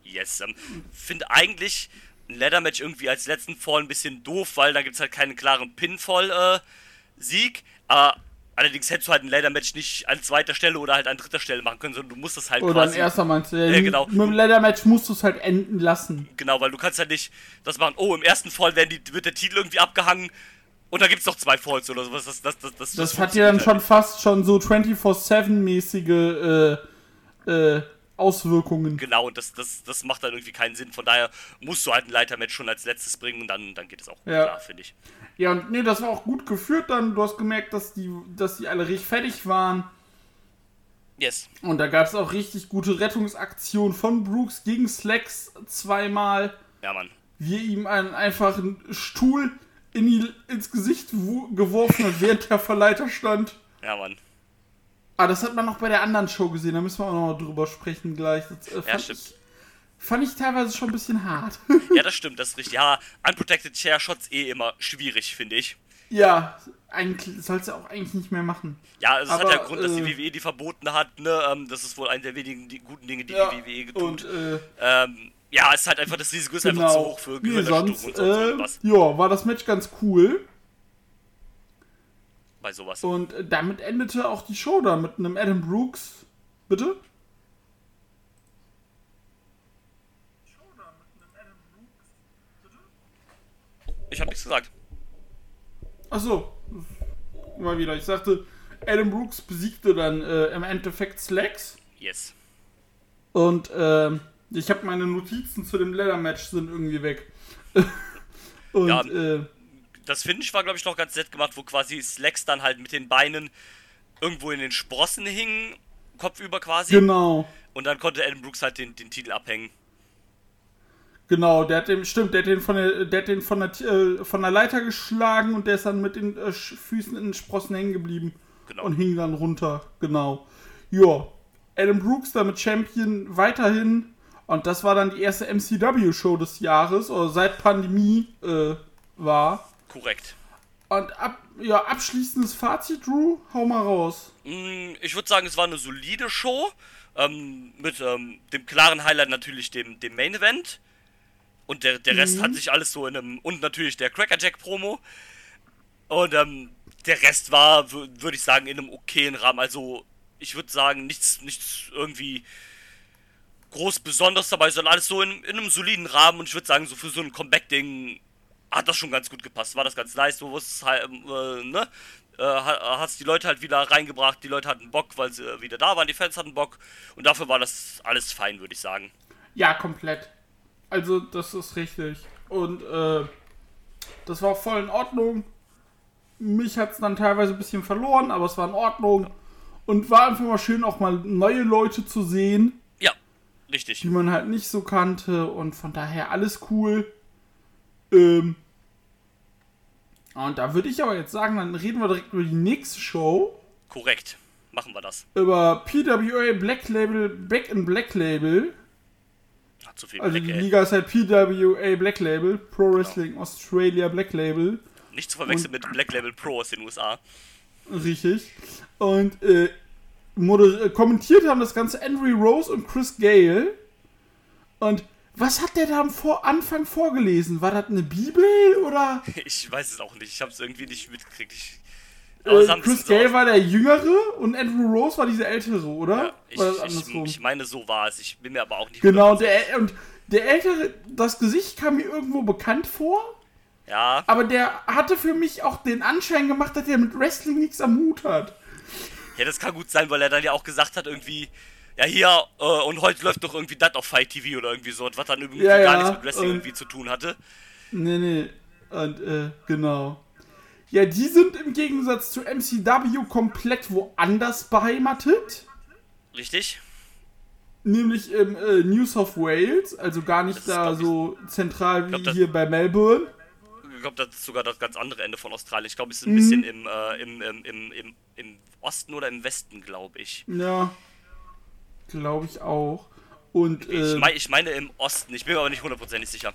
Yes, ähm, finde eigentlich ein Leather-Match irgendwie als letzten Fall ein bisschen doof, weil da gibt es halt keinen klaren Pinfall-Sieg. aber allerdings hättest du halt ein Leather-Match nicht an zweiter Stelle oder halt an dritter Stelle machen können, sondern du musst das halt Oder quasi. erster meinst du? Ja, genau. Mit dem Ladder Match musst du es halt enden lassen. Genau, weil du kannst halt nicht das machen, oh, im ersten Fall die, wird der Titel irgendwie abgehangen und da gibt es noch zwei Falls oder sowas. Das, das, das, das, Das hat ja dann schon fast schon so 24-7-mäßige äh, äh, Auswirkungen. Genau, und das, das, das macht dann irgendwie keinen Sinn. Von daher musst du halt ein Leitermatch schon als letztes bringen und dann, dann geht es auch Ja. klar, finde ich. Ja, und nee, das war auch gut geführt dann. Du hast gemerkt, dass die, dass die alle richtig fertig waren. Yes. Und da gab es auch richtig gute Rettungsaktionen von Brooks gegen Slacks zweimal. Ja, Mann. Wie er ihm einen einfachen Stuhl in die, ins Gesicht geworfen hat, während der Verleiter stand. Ja, Mann. Ah, das hat man noch bei der anderen Show gesehen, da müssen wir auch noch mal drüber sprechen gleich. Das äh, fand, stimmt. ich, fand ich teilweise schon ein bisschen hart. Ja, <laughs> das stimmt, das ist richtig. Ja, Unprotected Chair Shots eh immer schwierig, finde ich. ja, eigentlich sollst du auch eigentlich nicht mehr machen. Ja, es Aber, hat ja Grund, dass die äh, WWE die verboten hat, ne? Ähm, das ist wohl eine der wenigen die guten Dinge, die Ja, die WWE und tut. äh, Ähm, ja, es ist halt einfach, das Risiko ist einfach zu genau. hoch für nee, sonst, und sonst äh, irgendwas. ja, war das Match ganz cool. Bei sowas. Und äh, damit endete auch die Show da mit einem Adam Brooks. Bitte? Ich habe nichts gesagt. Achso. Mal wieder. Ich sagte, Adam Brooks besiegte dann äh, im Endeffekt Slacks. Yes. Und ähm, ich habe meine Notizen zu dem Leather-Match sind irgendwie weg. <laughs> Und Ja. äh, Das Finish war, glaube ich, noch ganz nett gemacht, wo quasi Slacks dann halt mit den Beinen irgendwo in den Sprossen hing, kopfüber quasi. genau. Und dann konnte Adam Brooks halt den, den Titel abhängen. Genau, der hat den, stimmt, der hat den von der, der, hat den von der, äh, von der Leiter geschlagen und der ist dann mit den äh, Füßen in den Sprossen hängen geblieben Genau. und hing dann runter. Genau. Ja, Adam Brooks damit Champion weiterhin und das war dann die erste MCW-Show des Jahres oder seit Pandemie äh, war. Korrekt. Und ab, ja, abschließendes Fazit, Drew, hau mal raus. Mm, Ich würde sagen, es war eine solide Show. Ähm, mit ähm, dem klaren Highlight natürlich dem, dem Main Event. Und der, der Rest hat sich alles so in einem. Und natürlich der Crackerjack Promo. Und ähm, der Rest war, würde ich sagen, in einem okayen Rahmen. Also, ich würde sagen, nichts, nichts irgendwie groß Besonderes dabei, sondern alles so in, in einem soliden Rahmen. Und ich würde sagen, so für so ein Comeback-Ding hat das schon ganz gut gepasst. War das ganz nice. Du wusstest halt, äh, ne? Äh, ha- hast die Leute halt wieder reingebracht. Die Leute hatten Bock, weil sie äh, wieder da waren. Die Fans hatten Bock. Und dafür war das alles fein, würde ich sagen. Ja, komplett. Also, das ist richtig. Und äh, das war voll in Ordnung. Mich hat es dann teilweise ein bisschen verloren, aber es war in Ordnung. Und war einfach mal schön, auch mal neue Leute zu sehen, richtig. die man halt nicht so kannte. Und von daher alles cool. Ähm, und da würde ich aber jetzt sagen, dann reden wir direkt über die nächste Show. Korrekt. machen wir das. über PWA Black Label, Back in Black Label. Hat zu viel Also Black, die. Liga ist halt PWA Black Label, Pro Wrestling Australia Black Label. Nicht zu verwechseln mit Black Label Pro aus den USA. Richtig. Und äh, kommentiert haben das Ganze Andrew Rose und Chris Gale. Und was hat der da am Vor Anfang vorgelesen? War das eine Bibel oder? <laughs> Ich weiß es auch nicht. Ich habe es irgendwie nicht mitgekriegt. Ich, Äh, Chris so Gale war der Jüngere und Andrew Rose war dieser Ältere, oder? Ja, ich, ich, ich meine, so war es. Ich bin mir aber auch nicht genau, und 100% der, und der Ältere, das Gesicht kam mir irgendwo bekannt vor, Ja, aber der hatte für mich auch den Anschein gemacht, dass er mit Wrestling nichts am Hut hat. Ja, das kann gut sein, weil er dann ja auch gesagt hat, irgendwie, ja, hier, äh, und heute läuft doch irgendwie das auf Fight TV oder irgendwie so, was dann irgendwie Ja, gar ja, nichts mit Wrestling irgendwie zu tun hatte. Nee, nee. Und, äh, genau. Ja, die sind im Gegensatz zu MCW komplett woanders beheimatet. Richtig? Nämlich im äh, New South Wales, also gar nicht Das da so zentral wie glaub, hier bei Melbourne. Ich glaube, das ist sogar das ganz andere Ende von Australien. Ich glaube, es ist ein Mhm. bisschen im, äh, im, im, im, im, im Osten oder im Westen, glaube ich. Ja, glaube ich auch. Und, Ich, äh, mein, ich meine im Osten, ich bin mir aber nicht hundertprozentig sicher.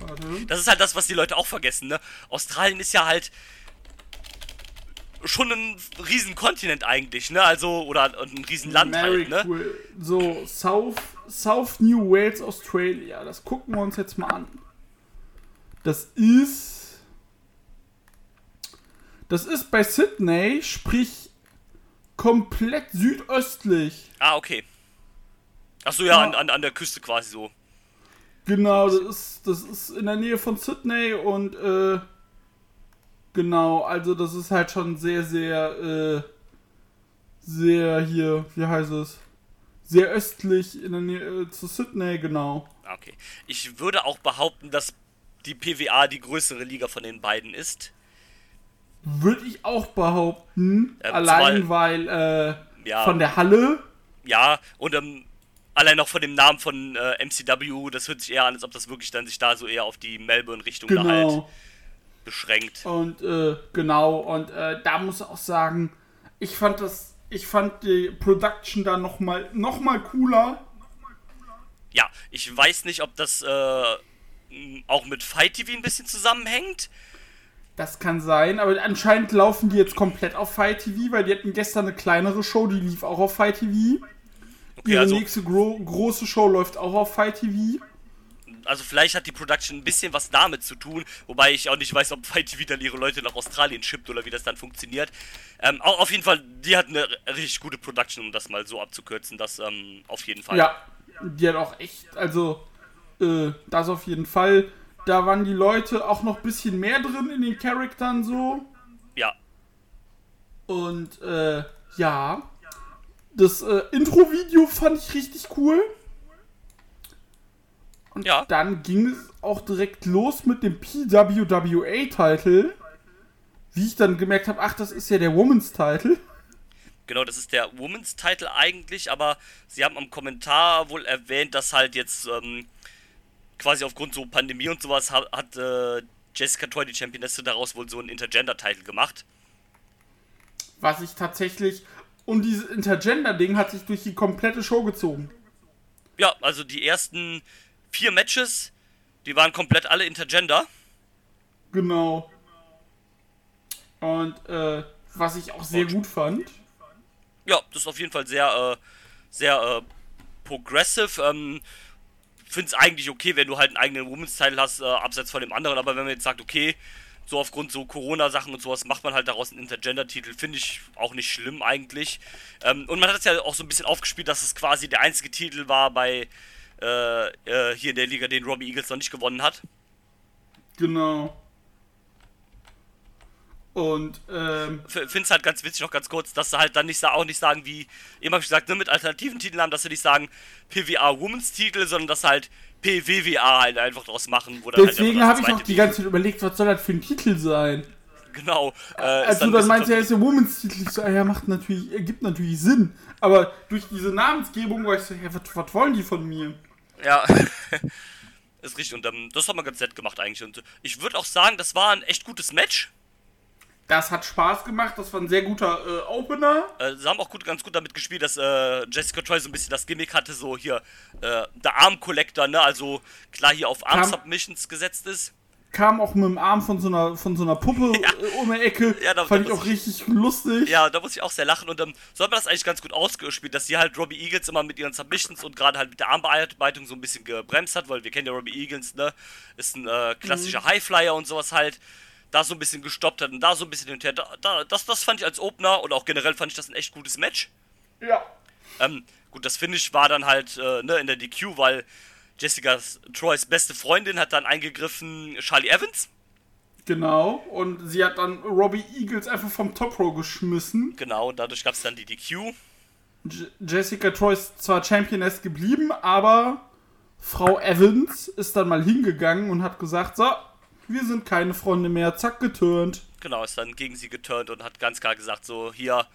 warte. Das ist halt das, was die Leute auch vergessen, ne? Australien ist ja halt schon ein riesen Kontinent eigentlich, ne? Also, oder ein riesen Land halt, ne? So, South, South New Wales, Australia. Das gucken wir uns jetzt mal an. Das ist. Das ist bei Sydney, sprich komplett südöstlich. Ah, okay. Achso, ja, Ja. an, an, an der Küste quasi so. Genau, das ist, das ist in der Nähe von Sydney und äh, genau, also das ist halt schon sehr, sehr, äh, sehr hier, wie heißt es? Sehr östlich in der Nähe äh, zu Sydney, genau. Ah, Okay. Ich würde auch behaupten, dass die PWA die größere Liga von den beiden ist. Würde ich auch behaupten. Ja, allein weil äh, Ja. von der Halle. Ja, und ähm, allein noch von dem Namen von äh, MCW, das hört sich eher an, als ob das wirklich dann sich da so eher auf die Melbourne-Richtung da halt Genau. beschränkt. Und äh, genau, und äh, da muss ich auch sagen, ich fand das, ich fand die Production da nochmal noch mal cooler. Ja, ich weiß nicht, ob das äh, auch mit Fight TV ein bisschen zusammenhängt. Das kann sein, aber anscheinend laufen die jetzt komplett auf Fight TV, weil die hatten gestern eine kleinere Show, die lief auch auf Fight TV. Okay, Ihre also, nächste gro große Show läuft auch auf Fight TV. also vielleicht hat die Production ein bisschen was damit zu tun, wobei ich auch nicht weiß, ob Fight TV dann ihre Leute nach Australien schippt oder wie das dann funktioniert. Ähm, au- auf jeden Fall, die hat eine richtig gute Production, um das mal so abzukürzen, das ähm, auf jeden Fall. Ja, die hat auch echt, also, äh, das auf jeden Fall. Da waren die Leute auch noch ein bisschen mehr drin in den Charaktern so. Ja, Und, äh, ja. Das äh, Intro-Video fand ich richtig cool. Und Ja. dann ging es auch direkt los mit dem PWWA-Title. Wie ich dann gemerkt habe, ach, das ist ja der Woman's-Title. Genau, das ist der Women's Title eigentlich, aber sie haben am Kommentar wohl erwähnt, dass halt jetzt ähm, quasi aufgrund so Pandemie und sowas hat, hat äh, Jessica Toy, die Championesse, daraus wohl so einen Intergender-Title gemacht. Was ich tatsächlich. Und dieses Intergender-Ding hat sich durch die komplette Show gezogen. Ja, also die ersten vier Matches, die waren komplett alle Intergender. Genau. Und, äh, was ich auch sehr Und- gut fand. Ja, das ist auf jeden Fall sehr, äh, sehr äh, progressive. Ähm, finde es eigentlich okay, wenn du halt einen eigenen Women's Title hast, äh, abseits von dem anderen, aber wenn man jetzt sagt, okay, so aufgrund so Corona-Sachen und sowas macht man halt daraus einen Intergender-Titel, finde ich auch nicht schlimm eigentlich. Ähm, und man hat es ja auch so ein bisschen aufgespielt, dass es quasi der einzige Titel war bei äh, äh, hier in der Liga, den Robbie Eagles noch nicht gewonnen hat. Genau. Und, ähm, finde es halt ganz witzig, noch ganz kurz, dass sie halt dann nicht auch nicht sagen, wie eben habe ich gesagt, ne, mit alternativen Titeln haben, dass sie nicht sagen PWA Women's Titel, sondern dass sie halt PWWA halt einfach draus machen. Wo dann deswegen halt habe ich auch die ganze Zeit überlegt, was soll das für ein Titel sein? Genau. Äh, Als ist du ein dann meinst, ja, ver- ist der Woman's-Titel, ich so, ja, macht natürlich, ergibt natürlich Sinn. Aber durch diese Namensgebung war ich so, ja, was, was wollen die von mir? Ja. <laughs> ist richtig. Und ähm, das hat man ganz nett gemacht eigentlich. Und ich würde auch sagen, das war ein echt gutes Match. Das hat Spaß gemacht, das war ein sehr guter äh, Opener. Äh, sie haben auch gut, ganz gut damit gespielt, dass äh, Jessica Troy so ein bisschen das Gimmick hatte, so hier äh, der Arm Collector, ne? Also klar hier auf Arm Kam- Submissions gesetzt ist. Kam auch mit dem Arm von so einer, von so einer Puppe <laughs> Ja. äh, um die Ecke. Ja, da- Fand da ich auch ich- richtig lustig. Ja, da muss ich auch sehr lachen und ähm, so hat man das eigentlich ganz gut ausgespielt, dass sie halt Robbie Eagles immer mit ihren Submissions und gerade halt mit der Armbearbeitung so ein bisschen gebremst hat, weil wir kennen ja Robbie Eagles, ne? Ist ein äh, klassischer Highflyer und sowas halt. Da so ein bisschen gestoppt hat und da so ein bisschen hin und her. Da, da, das, das fand ich als Opener und auch generell fand ich das ein echt gutes Match. ja. Ähm, gut, das Finish war dann halt äh, ne, in der DQ, weil Jessica Troys beste Freundin hat dann eingegriffen, Charlie Evans. Genau. Und sie hat dann Robbie Eagles einfach vom Top Row geschmissen. Genau, und dadurch gab es dann die DQ. J Jessica Troy ist zwar Championess geblieben, aber Frau Evans ist dann mal hingegangen und hat gesagt, so, wir sind keine Freunde mehr, zack, geturnt. Genau, ist dann gegen sie geturnt und hat ganz klar gesagt, so, hier,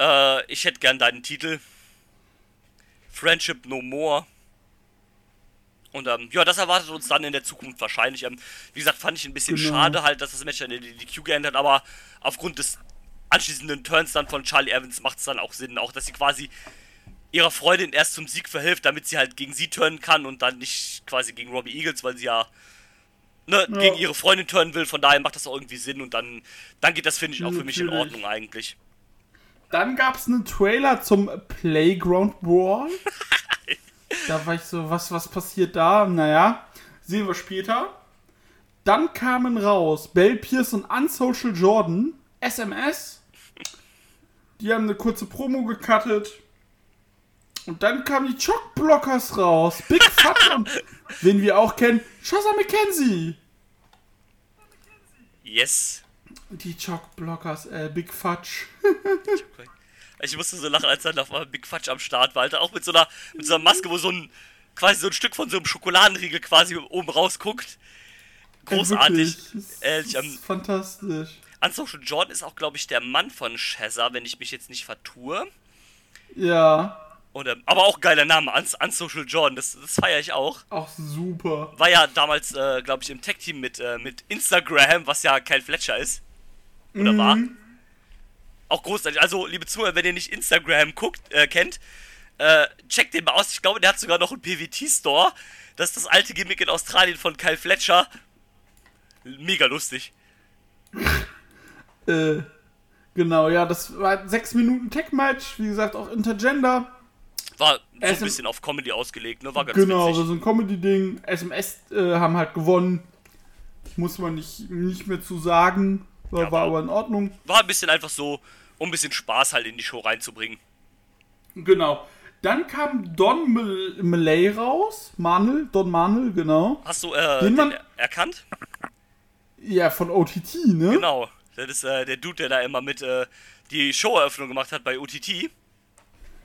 äh, ich hätte gern deinen Titel. Friendship No More. Und ähm, ja, das erwartet uns dann in der Zukunft wahrscheinlich. Ähm, wie gesagt, fand ich ein bisschen Genau. schade halt, dass das Match dann in die DQ geendet hat, aber aufgrund des anschließenden Turns dann von Charlie Evans macht es dann auch Sinn, auch dass sie quasi ihrer Freundin erst zum Sieg verhilft, damit sie halt gegen sie turnen kann und dann nicht quasi gegen Robbie Eagles, weil sie ja, ne, gegen ihre Freundin turnen will. Von daher macht das auch irgendwie Sinn und dann, dann geht das, finde ich, auch für mich in. Ordnung eigentlich. Dann gab es einen Trailer zum Playground Brawl. <laughs> da war ich so, was, was passiert da? Naja, sehen wir später. Dann kamen raus Bell Pierce und Unsocial Jordan, SMS. Die haben eine kurze Promo gecuttet. Und dann kamen die Choc Blockers raus. Big Fat und, <laughs> wen wir auch kennen, Shazza McKenzie. Yes. Die Choc Blockers, äh, Big Fudge. <laughs> Ich musste so lachen, als dann auf einmal Big Fudge am Start war, Alter. Auch mit so einer, mit so einer Maske, wo so ein, quasi so ein Stück von so einem Schokoladenriegel quasi oben rausguckt. Großartig. Ehrlich, ähm, ist fantastisch. Unsocial Jordan ist auch, glaube ich, der Mann von Shazza, wenn ich mich jetzt nicht vertue. Ja, Oder, aber auch geiler Name, Uns Unsocial Jordan, das, das feiere ich auch. auch super. War ja damals, äh, glaube ich, im Tech-Team mit, äh, mit Instagram, was ja Kyle Fletcher ist. Oder war. Auch großartig. Also, liebe Zuhörer, wenn ihr nicht Instagram guckt, äh, kennt, äh, checkt den mal aus. Ich glaube, der hat sogar noch einen PVT-Store. Das ist das alte Gimmick in Australien von Kyle Fletcher. Mega lustig. <laughs> Äh, genau, ja, das war ein 6 Minuten Tech-Match, wie gesagt, auch Intergender. War so ein bisschen auf Comedy ausgelegt, ne? War ganz Genau, witzig. ist ein Comedy-Ding. SMS äh, haben halt gewonnen. Muss man nicht, nicht mehr zu sagen. War, Ja, war aber in Ordnung. War ein bisschen einfach so, um ein bisschen Spaß halt in die Show reinzubringen. Genau. Dann kam Don Mal Malay raus. Manel, Don Manel, genau. Hast du äh, Den den man- er erkannt? Ja, von OTT, ne? Genau. Das ist äh, der Dude, der da immer mit äh, die Showeröffnung gemacht hat bei OTT.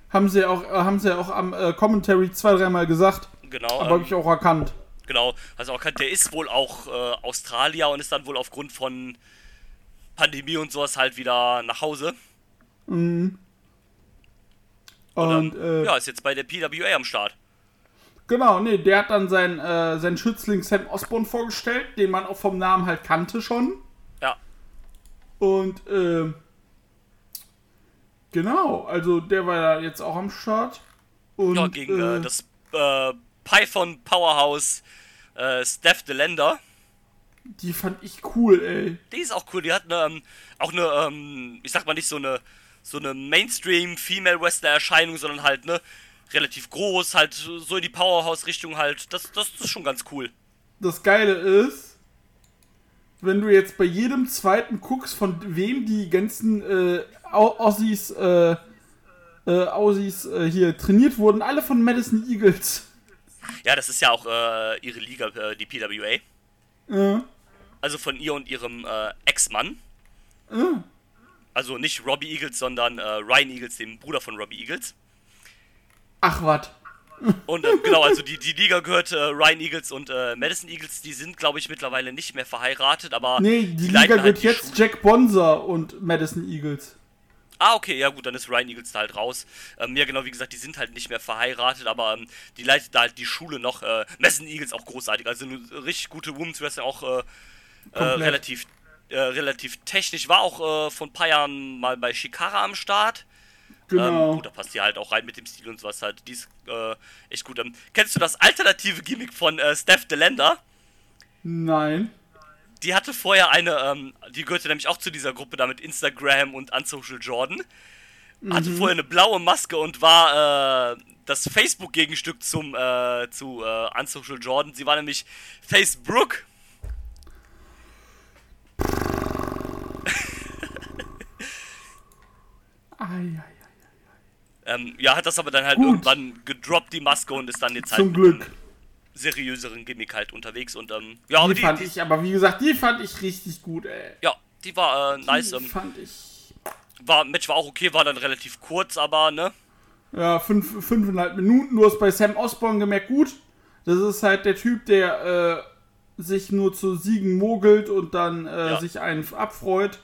Haben sie auch, äh, haben sie auch am äh, Commentary zwei, dreimal gesagt. Genau. Aber habe ähm, ich auch erkannt. Genau, also auch der ist wohl auch äh, Australier und ist dann wohl aufgrund von Pandemie und sowas halt wieder nach Hause. Und, Und, äh, ja, ist jetzt bei der PWA am Start. Genau, nee, der hat dann seinen, äh, seinen Schützling Sam Osborne vorgestellt, den man auch vom Namen halt kannte schon. Ja, Und, äh, genau, also der war ja jetzt auch am Start. Und, ja gegen äh, äh, das äh, Python Powerhouse äh, Steph DeLender. die fand ich cool, ey. Die ist auch cool, die hat eine, ähm, auch eine, ähm, ich sag mal nicht so eine, so eine Mainstream Female Wrestler Erscheinung, sondern halt, ne, relativ groß, halt so in die Powerhouse-Richtung halt. Das, das ist schon ganz cool. Das Geile ist, wenn du jetzt bei jedem zweiten guckst, von wem die ganzen äh, Au- Aussies, äh, äh, Aussies äh, hier trainiert wurden, alle von Madison Eagles. Ja, das ist ja auch äh, ihre Liga, äh, die PWA. Äh, Also von ihr und ihrem äh, Ex-Mann. äh. Also nicht Robbie Eagles, sondern Ryan Eagles, dem Bruder von Robbie Eagles. Ach, wat. Und ähm, genau, also die, die Liga gehört äh, Ryan Eagles und äh, Madison Eagles. Die sind, glaube ich, mittlerweile nicht mehr verheiratet, aber Nee, die, Liga leiten wird die jetzt Schule. Jack Bonser und Madison Eagles. Ah, okay, ja gut, dann ist Ryan Eagles da halt raus. Ähm, ja, genau, wie gesagt, die sind halt nicht mehr verheiratet, aber ähm, die leitet da halt die Schule noch. Äh, Madison Eagles auch großartig, also eine richtig gute Women's Wrestling, auch äh, äh, relativ äh, relativ technisch. War auch äh, vor ein paar Jahren mal bei Shikara am Start. Genau. Ähm, gut, da passt die halt auch rein mit dem Stil und sowas halt. Die ist äh, echt gut. Ähm, kennst du das alternative Gimmick von äh, Steph DeLander? Nein. Die hatte vorher eine, ähm, die gehörte nämlich auch zu dieser Gruppe da mit Instagram und Unsocial Jordan. Hatte vorher eine blaue Maske und war äh, das Facebook-Gegenstück zum äh, zu äh, Unsocial Jordan. Sie war nämlich Facebook. Ei, ei. Ähm, ja, hat das aber dann halt Gut. irgendwann gedroppt, die Maske, und ist dann jetzt halt Zum mit Glück. einem seriöseren Gimmick halt unterwegs. Und ähm, ja, aber Die die, fand die, ich, aber wie gesagt, die fand ich richtig gut, ey. ja, die war äh, nice. Die Ähm, fand ich. war, Match war auch okay, war dann relativ kurz, aber ne? Ja, fünf, fünfeinhalb Minuten. Du hast bei Sam Osborne gemerkt, gut. Das ist halt der Typ, der äh, sich nur zu Siegen mogelt und dann äh, Ja. sich einen abfreut.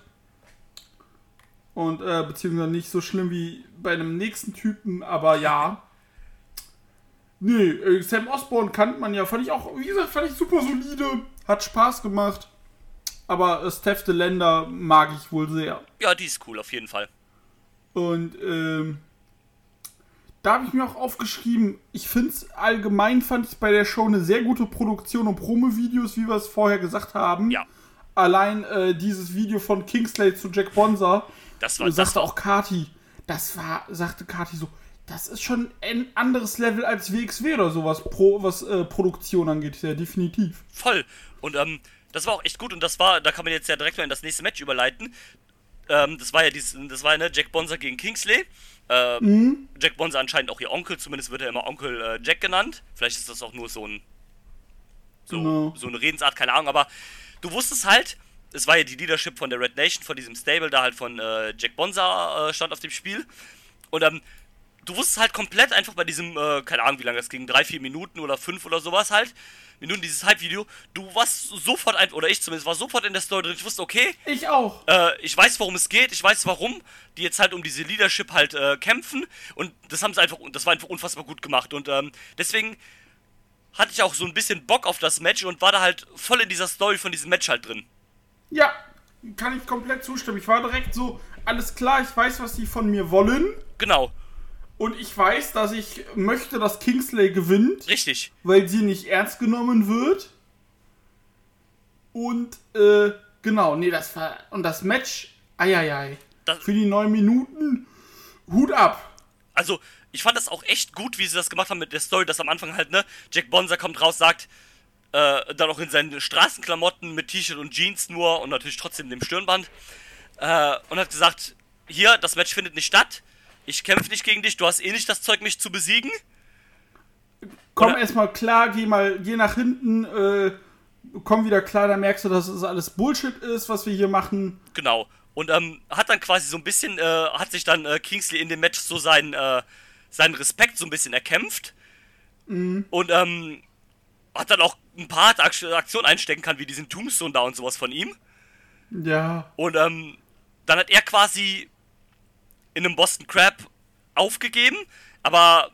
Und äh, beziehungsweise nicht so schlimm wie bei einem nächsten Typen, aber ja. Nee, äh, Sam Osborne kannte man ja, fand ich auch, wie gesagt, fand ich super solide. Hat Spaß gemacht. Aber äh, Steph de Länder mag ich wohl sehr. Ja, die ist cool, auf jeden Fall. Und ähm, da habe ich mir auch aufgeschrieben, ich finde es allgemein, fand ich bei der Show eine sehr gute Produktion und Promo-Videos, wie wir es vorher gesagt haben. Ja. Allein äh, dieses Video von Kingsley zu Jack Bonza, Das war, das sagte war auch Kati, das war, sagte Kati so, das ist schon ein anderes Level als WXW oder sowas, pro, was äh, Produktion angeht, ja, definitiv. voll. Und ähm, das war auch echt gut und das war, da kann man jetzt ja direkt mal in das nächste Match überleiten. Ähm, das war ja dieses, das war ja ne, Jack Bonser gegen Kingsley. Ähm, Jack Bonser anscheinend auch ihr Onkel, zumindest wird er immer Onkel äh, Jack genannt. Vielleicht ist das auch nur so ein so, Genau. so eine Redensart, keine Ahnung, aber du wusstest halt, es war ja die Leadership von der Red Nation, von diesem Stable, da halt von äh, Jack Bonser äh, stand auf dem Spiel. Und ähm, du wusstest halt komplett einfach bei diesem, äh, keine Ahnung, wie lange das ging, drei, vier Minuten oder fünf oder sowas halt, Minuten dieses Hype-Video, du warst sofort ein, oder ich zumindest, war sofort in der Story drin. Ich wusste, okay, Ich auch. äh, ich weiß, worum es geht, ich weiß, warum die jetzt halt um diese Leadership halt äh, kämpfen und das haben sie einfach, das war einfach unfassbar gut gemacht und ähm, deswegen hatte ich auch so ein bisschen Bock auf das Match und war da halt voll in dieser Story von diesem Match halt drin. Ja, kann ich komplett zustimmen. Ich war direkt so, alles klar, ich weiß, was die von mir wollen. Genau, Und ich weiß, dass ich möchte, dass Kingsley gewinnt, richtig. weil sie nicht ernst genommen wird. Und, äh, genau, nee, das war. Und das Match, eieiei. Das- Für die neun Minuten, Hut ab. Also, ich fand das auch echt gut, wie sie das gemacht haben mit der Story, dass am Anfang halt, ne, Jack Bonser kommt raus, sagt, äh, dann auch in seinen Straßenklamotten mit T-Shirt und Jeans nur und natürlich trotzdem dem Stirnband, äh, und hat gesagt, hier, das Match findet nicht statt, ich kämpfe nicht gegen dich, du hast eh nicht das Zeug, mich zu besiegen. Komm erstmal klar, geh mal, geh nach hinten, äh, komm wieder klar, da merkst du, dass es alles Bullshit ist, was wir hier machen. Genau. Und ähm, hat dann quasi so ein bisschen, äh, hat sich dann äh, Kingsley in dem Match so seinen, äh, seinen Respekt so ein bisschen erkämpft. Und ähm, hat dann auch ein paar Akt- Aktionen einstecken kann, wie diesen Tombstone da und sowas von ihm. Ja. Und ähm, dann hat er quasi in einem Boston Crab aufgegeben, aber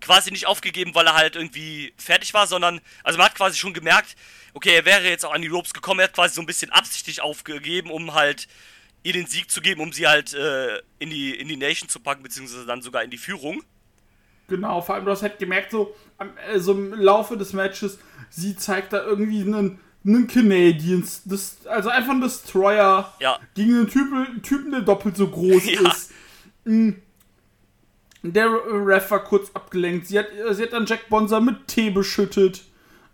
quasi nicht aufgegeben, weil er halt irgendwie fertig war, sondern, also man hat quasi schon gemerkt, okay, er wäre jetzt auch an die Ropes gekommen, er hat quasi so ein bisschen absichtlich aufgegeben, um halt ihr den Sieg zu geben, um sie halt äh, in, die, in die Nation zu packen, beziehungsweise dann sogar in die Führung. Genau, vor allem du hast halt gemerkt, so, äh, so im Laufe des Matches, sie zeigt da irgendwie einen, einen Canadian, das, also einfach ein Destroyer Ja, gegen einen Typen, Typen, der doppelt so groß <laughs> Ja. ist. Mm. Der Ref war kurz abgelenkt. Sie hat, äh, sie hat dann Jack Bonser mit Tee beschüttet.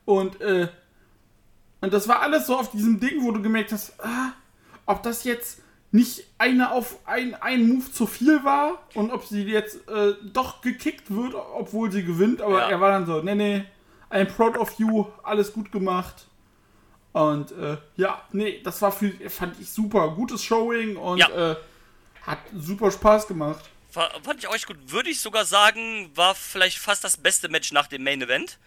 Und, äh, und das war alles so auf diesem Ding, wo du gemerkt hast, ah, ob das jetzt nicht eine auf ein, ein Move zu viel war und ob sie jetzt äh, doch gekickt wird, obwohl sie gewinnt. Aber Ja. er war dann so, nee, nee, I'm proud of you, alles gut gemacht. Und äh, ja, nee, das war für, fand ich super. Gutes Showing und Ja. äh, hat super Spaß gemacht. fa- fand ich auch echt gut. Würde ich sogar sagen, war vielleicht fast das beste Match nach dem Main Event.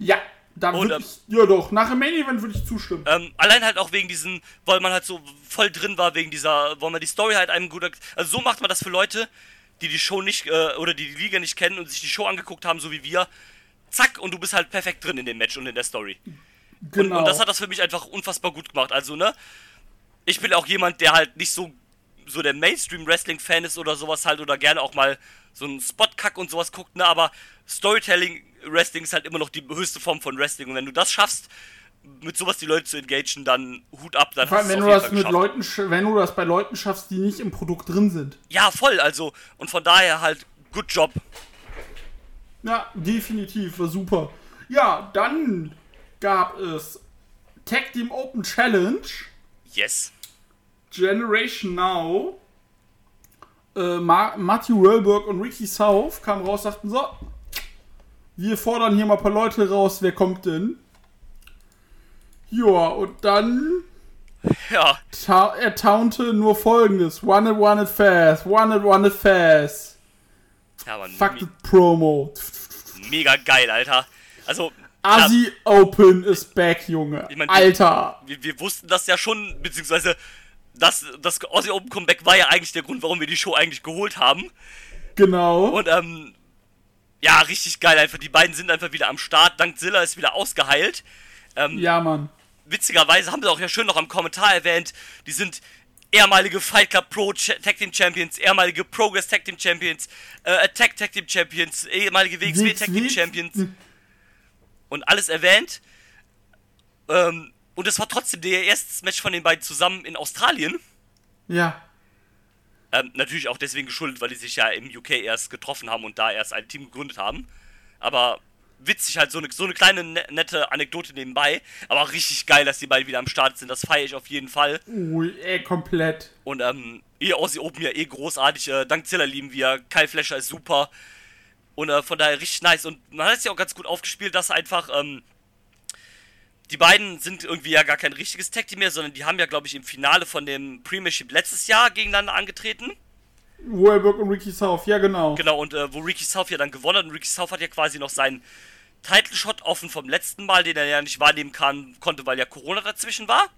Ja, da Und, ähm, ich, ja doch, nach dem Main Event würde ich zustimmen. Ähm, allein halt auch wegen diesen, weil man halt so voll drin war, wegen dieser, weil man die Story halt einem gut. Also so macht man das für Leute, die die Show nicht, äh, oder die die Liga nicht kennen und sich die Show angeguckt haben, so wie wir. Zack, und du bist halt perfekt drin in dem Match und in der Story. Und, genau. und das hat das für mich einfach unfassbar gut gemacht. Also, ne? ich bin auch jemand, der halt nicht so, so der Mainstream-Wrestling-Fan ist oder sowas halt oder gerne auch mal so einen Spot-Kack und sowas guckt, ne, aber Storytelling-Wrestling ist halt immer noch die höchste Form von Wrestling und wenn du das schaffst, mit sowas die Leute zu engagieren, dann Hut ab, dann Vor allem, wenn du das mit Leuten, wenn du das bei Leuten schaffst, die nicht im Produkt drin sind. Ja, voll, also, und von daher halt, good job. Ja, definitiv, war super. Ja, dann gab es Tag Team Open Challenge, Yes. Generation Now. Äh, Ma Matthew Wellberg und Ricky South kamen raus, sagten so, wir fordern hier mal ein paar Leute raus, wer kommt denn? Ja, und dann Ja, ta er taunte nur folgendes: One it, one it fast, one it, one it fast. ja, man, Fuck the promo. mega geil, Alter. Also, Asi Open is back, Junge. Ich mein, Alter. wir, wir wussten das ja schon, beziehungsweise das, das Aussie Open Comeback war ja eigentlich der Grund, warum wir die Show eigentlich geholt haben. Genau. Und ähm, ja, richtig geil einfach. Die beiden sind einfach wieder am Start. Dank Zilla ist wieder ausgeheilt. Ähm, ja, Mann. Witzigerweise haben sie auch ja schön noch am Kommentar erwähnt, die sind ehemalige Fight Club Pro Tag Team Champions, ehemalige Progress Tag Team Champions, äh, Attack Tag Team Champions, ehemalige WXW Tag Team WXW? Champions und alles erwähnt. Ähm, und es war trotzdem der erste Match von den beiden zusammen in Australien. Ja. Ähm, natürlich auch deswegen geschuldet, weil die sich ja im UK erst getroffen haben und da erst ein Team gegründet haben. Aber witzig halt, so eine, so eine kleine ne nette Anekdote nebenbei. Aber richtig geil, dass die beiden wieder am Start sind. Das feiere ich auf jeden Fall. Ui, ey, komplett. Und ähm, ihr Aussie Open ja eh großartig. Äh, dank Ziller lieben wir. Kyle Flasher ist super. Und äh, von daher richtig nice. Und man hat es ja auch ganz gut aufgespielt, dass einfach, ähm, die beiden sind irgendwie ja gar kein richtiges Tag Team mehr, sondern die haben ja, glaube ich, im Finale von dem Premiership letztes Jahr gegeneinander angetreten. Wellberg und Ricky South, ja, genau. Genau, und äh, wo Ricky South ja dann gewonnen hat. Und Ricky South hat ja quasi noch seinen Title-Shot offen vom letzten Mal, den er ja nicht wahrnehmen kann, konnte, weil ja Corona dazwischen war.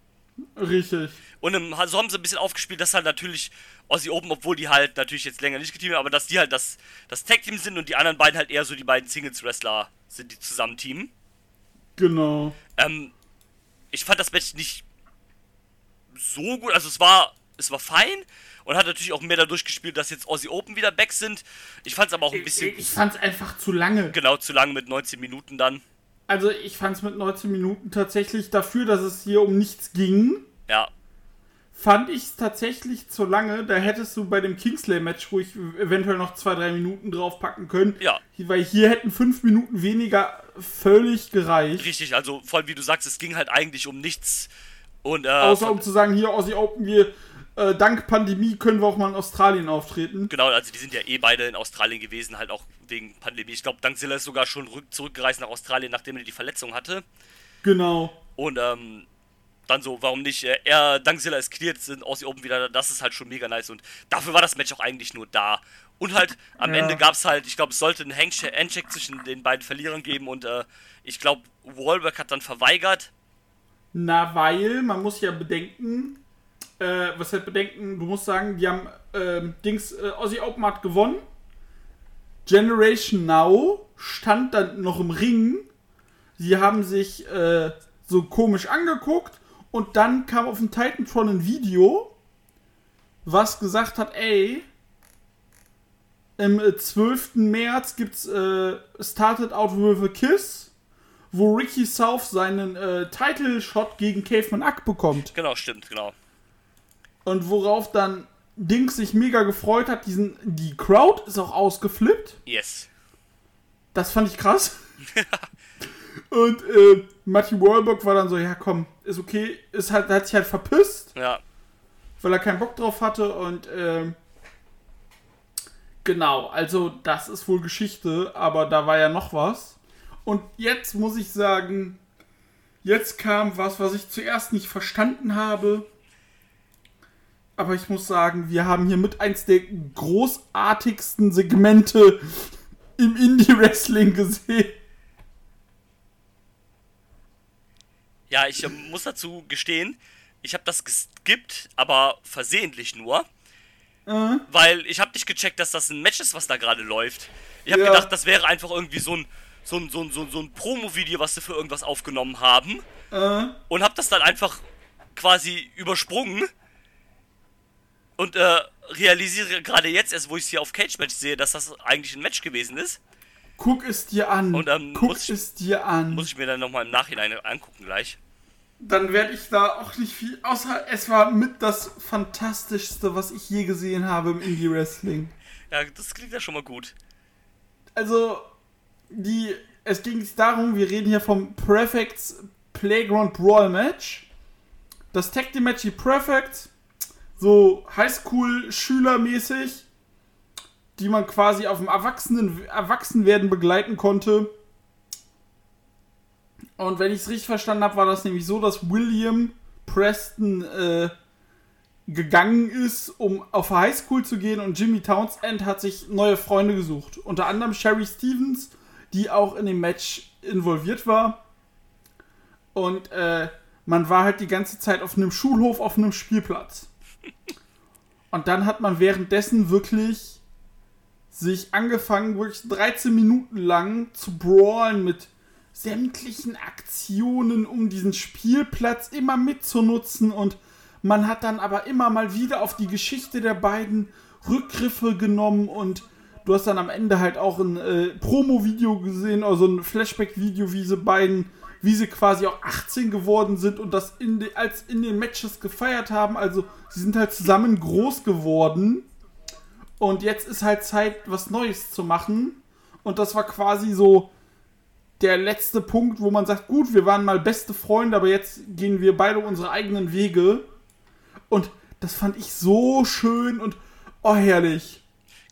Richtig. Und ähm, so haben sie ein bisschen aufgespielt, dass halt natürlich Aussie Open, obwohl die halt natürlich jetzt länger nicht geteamt haben, aber dass die halt das, das Tag-Team sind und die anderen beiden halt eher so die beiden Singles-Wrestler sind, die zusammen teamen. Genau. Ähm, ich fand das Match nicht so gut, also es war, es war fein und hat natürlich auch mehr dadurch gespielt, dass jetzt Aussie Open wieder back sind. Ich fand es aber auch ein Ich, bisschen ich fand's einfach zu lange. genau zu lang mit 19 Minuten dann. Also, ich fand's mit 19 Minuten tatsächlich dafür, dass es hier um nichts ging. Ja, Fand ich's tatsächlich zu lange. Da hättest du bei dem Kingsley-Match ruhig eventuell noch zwei, drei Minuten draufpacken können. Ja. Weil hier hätten fünf Minuten weniger völlig gereicht. richtig, also voll wie du sagst, es ging halt eigentlich um nichts. Und äh, Außer um zu sagen, hier Aussie Open, wir, äh, dank Pandemie können wir auch mal in Australien auftreten. Genau, also die sind ja eh beide in Australien gewesen, halt auch wegen Pandemie. Ich glaube, Dankzilla ist sogar schon rück, zurückgereist nach Australien, nachdem er die Verletzung hatte. Genau. Und ähm, dann so, warum nicht? Äh, er, Dankzilla ist cleared, sind Aussie Open wieder da. Das ist halt schon mega nice. Und dafür war das Match auch eigentlich nur da. Und halt, am Ja. Ende gab es halt, ich glaube, es sollte einen Handche- Handcheck zwischen den beiden Verlierern geben. Und äh, ich glaube, Wahlberg hat dann verweigert. Na, weil, man muss ja bedenken, äh, was heißt bedenken, du musst sagen, die haben, ähm, Dings, äh, Aussie Open hat gewonnen. Generation Now stand dann noch im Ring. Sie haben sich äh, so komisch angeguckt und dann kam auf dem Titantron ein Video, was gesagt hat, ey, im äh, 12. März gibt's äh, Started Out with a Kiss, wo Ricky South seinen äh, Title-Shot gegen Caveman Ack bekommt. Genau, stimmt, genau. Und worauf dann Dings sich mega gefreut hat, diesen, die Crowd ist auch ausgeflippt. Yes. Das fand ich krass. <laughs> Und äh, Matthew Wahlberg war dann so, ja komm, ist okay, ist halt, hat sich halt verpisst, Ja, weil er keinen Bock drauf hatte und ähm, genau, also das ist wohl Geschichte, aber da war ja noch was. Und jetzt muss ich sagen, jetzt kam was, was ich zuerst nicht verstanden habe. Aber ich muss sagen, wir haben hier mit eins der großartigsten Segmente im Indie-Wrestling gesehen. Ja, ich ähm, muss dazu gestehen, ich habe das geskippt, aber versehentlich nur. Äh, Weil ich habe nicht gecheckt, dass das ein Match ist, was da gerade läuft. Ich habe Ja. gedacht, das wäre einfach irgendwie so ein, so ein, so ein, so ein, so ein Promo-Video, was sie für irgendwas aufgenommen haben. äh, Und habe das dann einfach quasi übersprungen. Und äh, realisiere gerade jetzt erst, wo ich es hier auf Cage Match sehe, dass das eigentlich ein Match gewesen ist. Guck es dir an. Und, ähm, Guck muss ich- es dir an. Muss ich mir dann nochmal im Nachhinein angucken gleich. Dann werde ich da auch nicht viel. Außer es war mit das fantastischste, was ich je gesehen habe im Indie Wrestling. Ja, das klingt ja schon mal gut. Also, die. Es ging darum, wir reden hier vom Prefects Playground Brawl Match. Das Tag Team Match, die Prefects, so Highschool-Schülermäßig, die man quasi auf dem Erwachsenen, Erwachsenwerden begleiten konnte. Und wenn ich es richtig verstanden habe, war das nämlich so, dass William Preston äh, gegangen ist, um auf Highschool zu gehen und Jimmy Townsend hat sich neue Freunde gesucht. Unter anderem Sherry Stevens, die auch in dem Match involviert war. Und äh, man war halt die ganze Zeit auf einem Schulhof, auf einem Spielplatz. Und dann hat man währenddessen wirklich sich angefangen, wirklich 13 Minuten lang zu brawlen mit sämtlichen Aktionen, um diesen Spielplatz immer mitzunutzen. Und man hat dann aber immer mal wieder auf die Geschichte der beiden Rückgriffe genommen und du hast dann am Ende halt auch ein äh, Promo-Video gesehen, also ein Flashback-Video, wie sie beiden, wie sie quasi auch 18 geworden sind und das in de, als in den Matches gefeiert haben. Also sie sind halt zusammen groß geworden. Und jetzt ist halt Zeit, was Neues zu machen. Und das war quasi so der letzte Punkt, wo man sagt, gut, wir waren mal beste Freunde, aber jetzt gehen wir beide unsere eigenen Wege. Und das fand ich so schön und oh herrlich.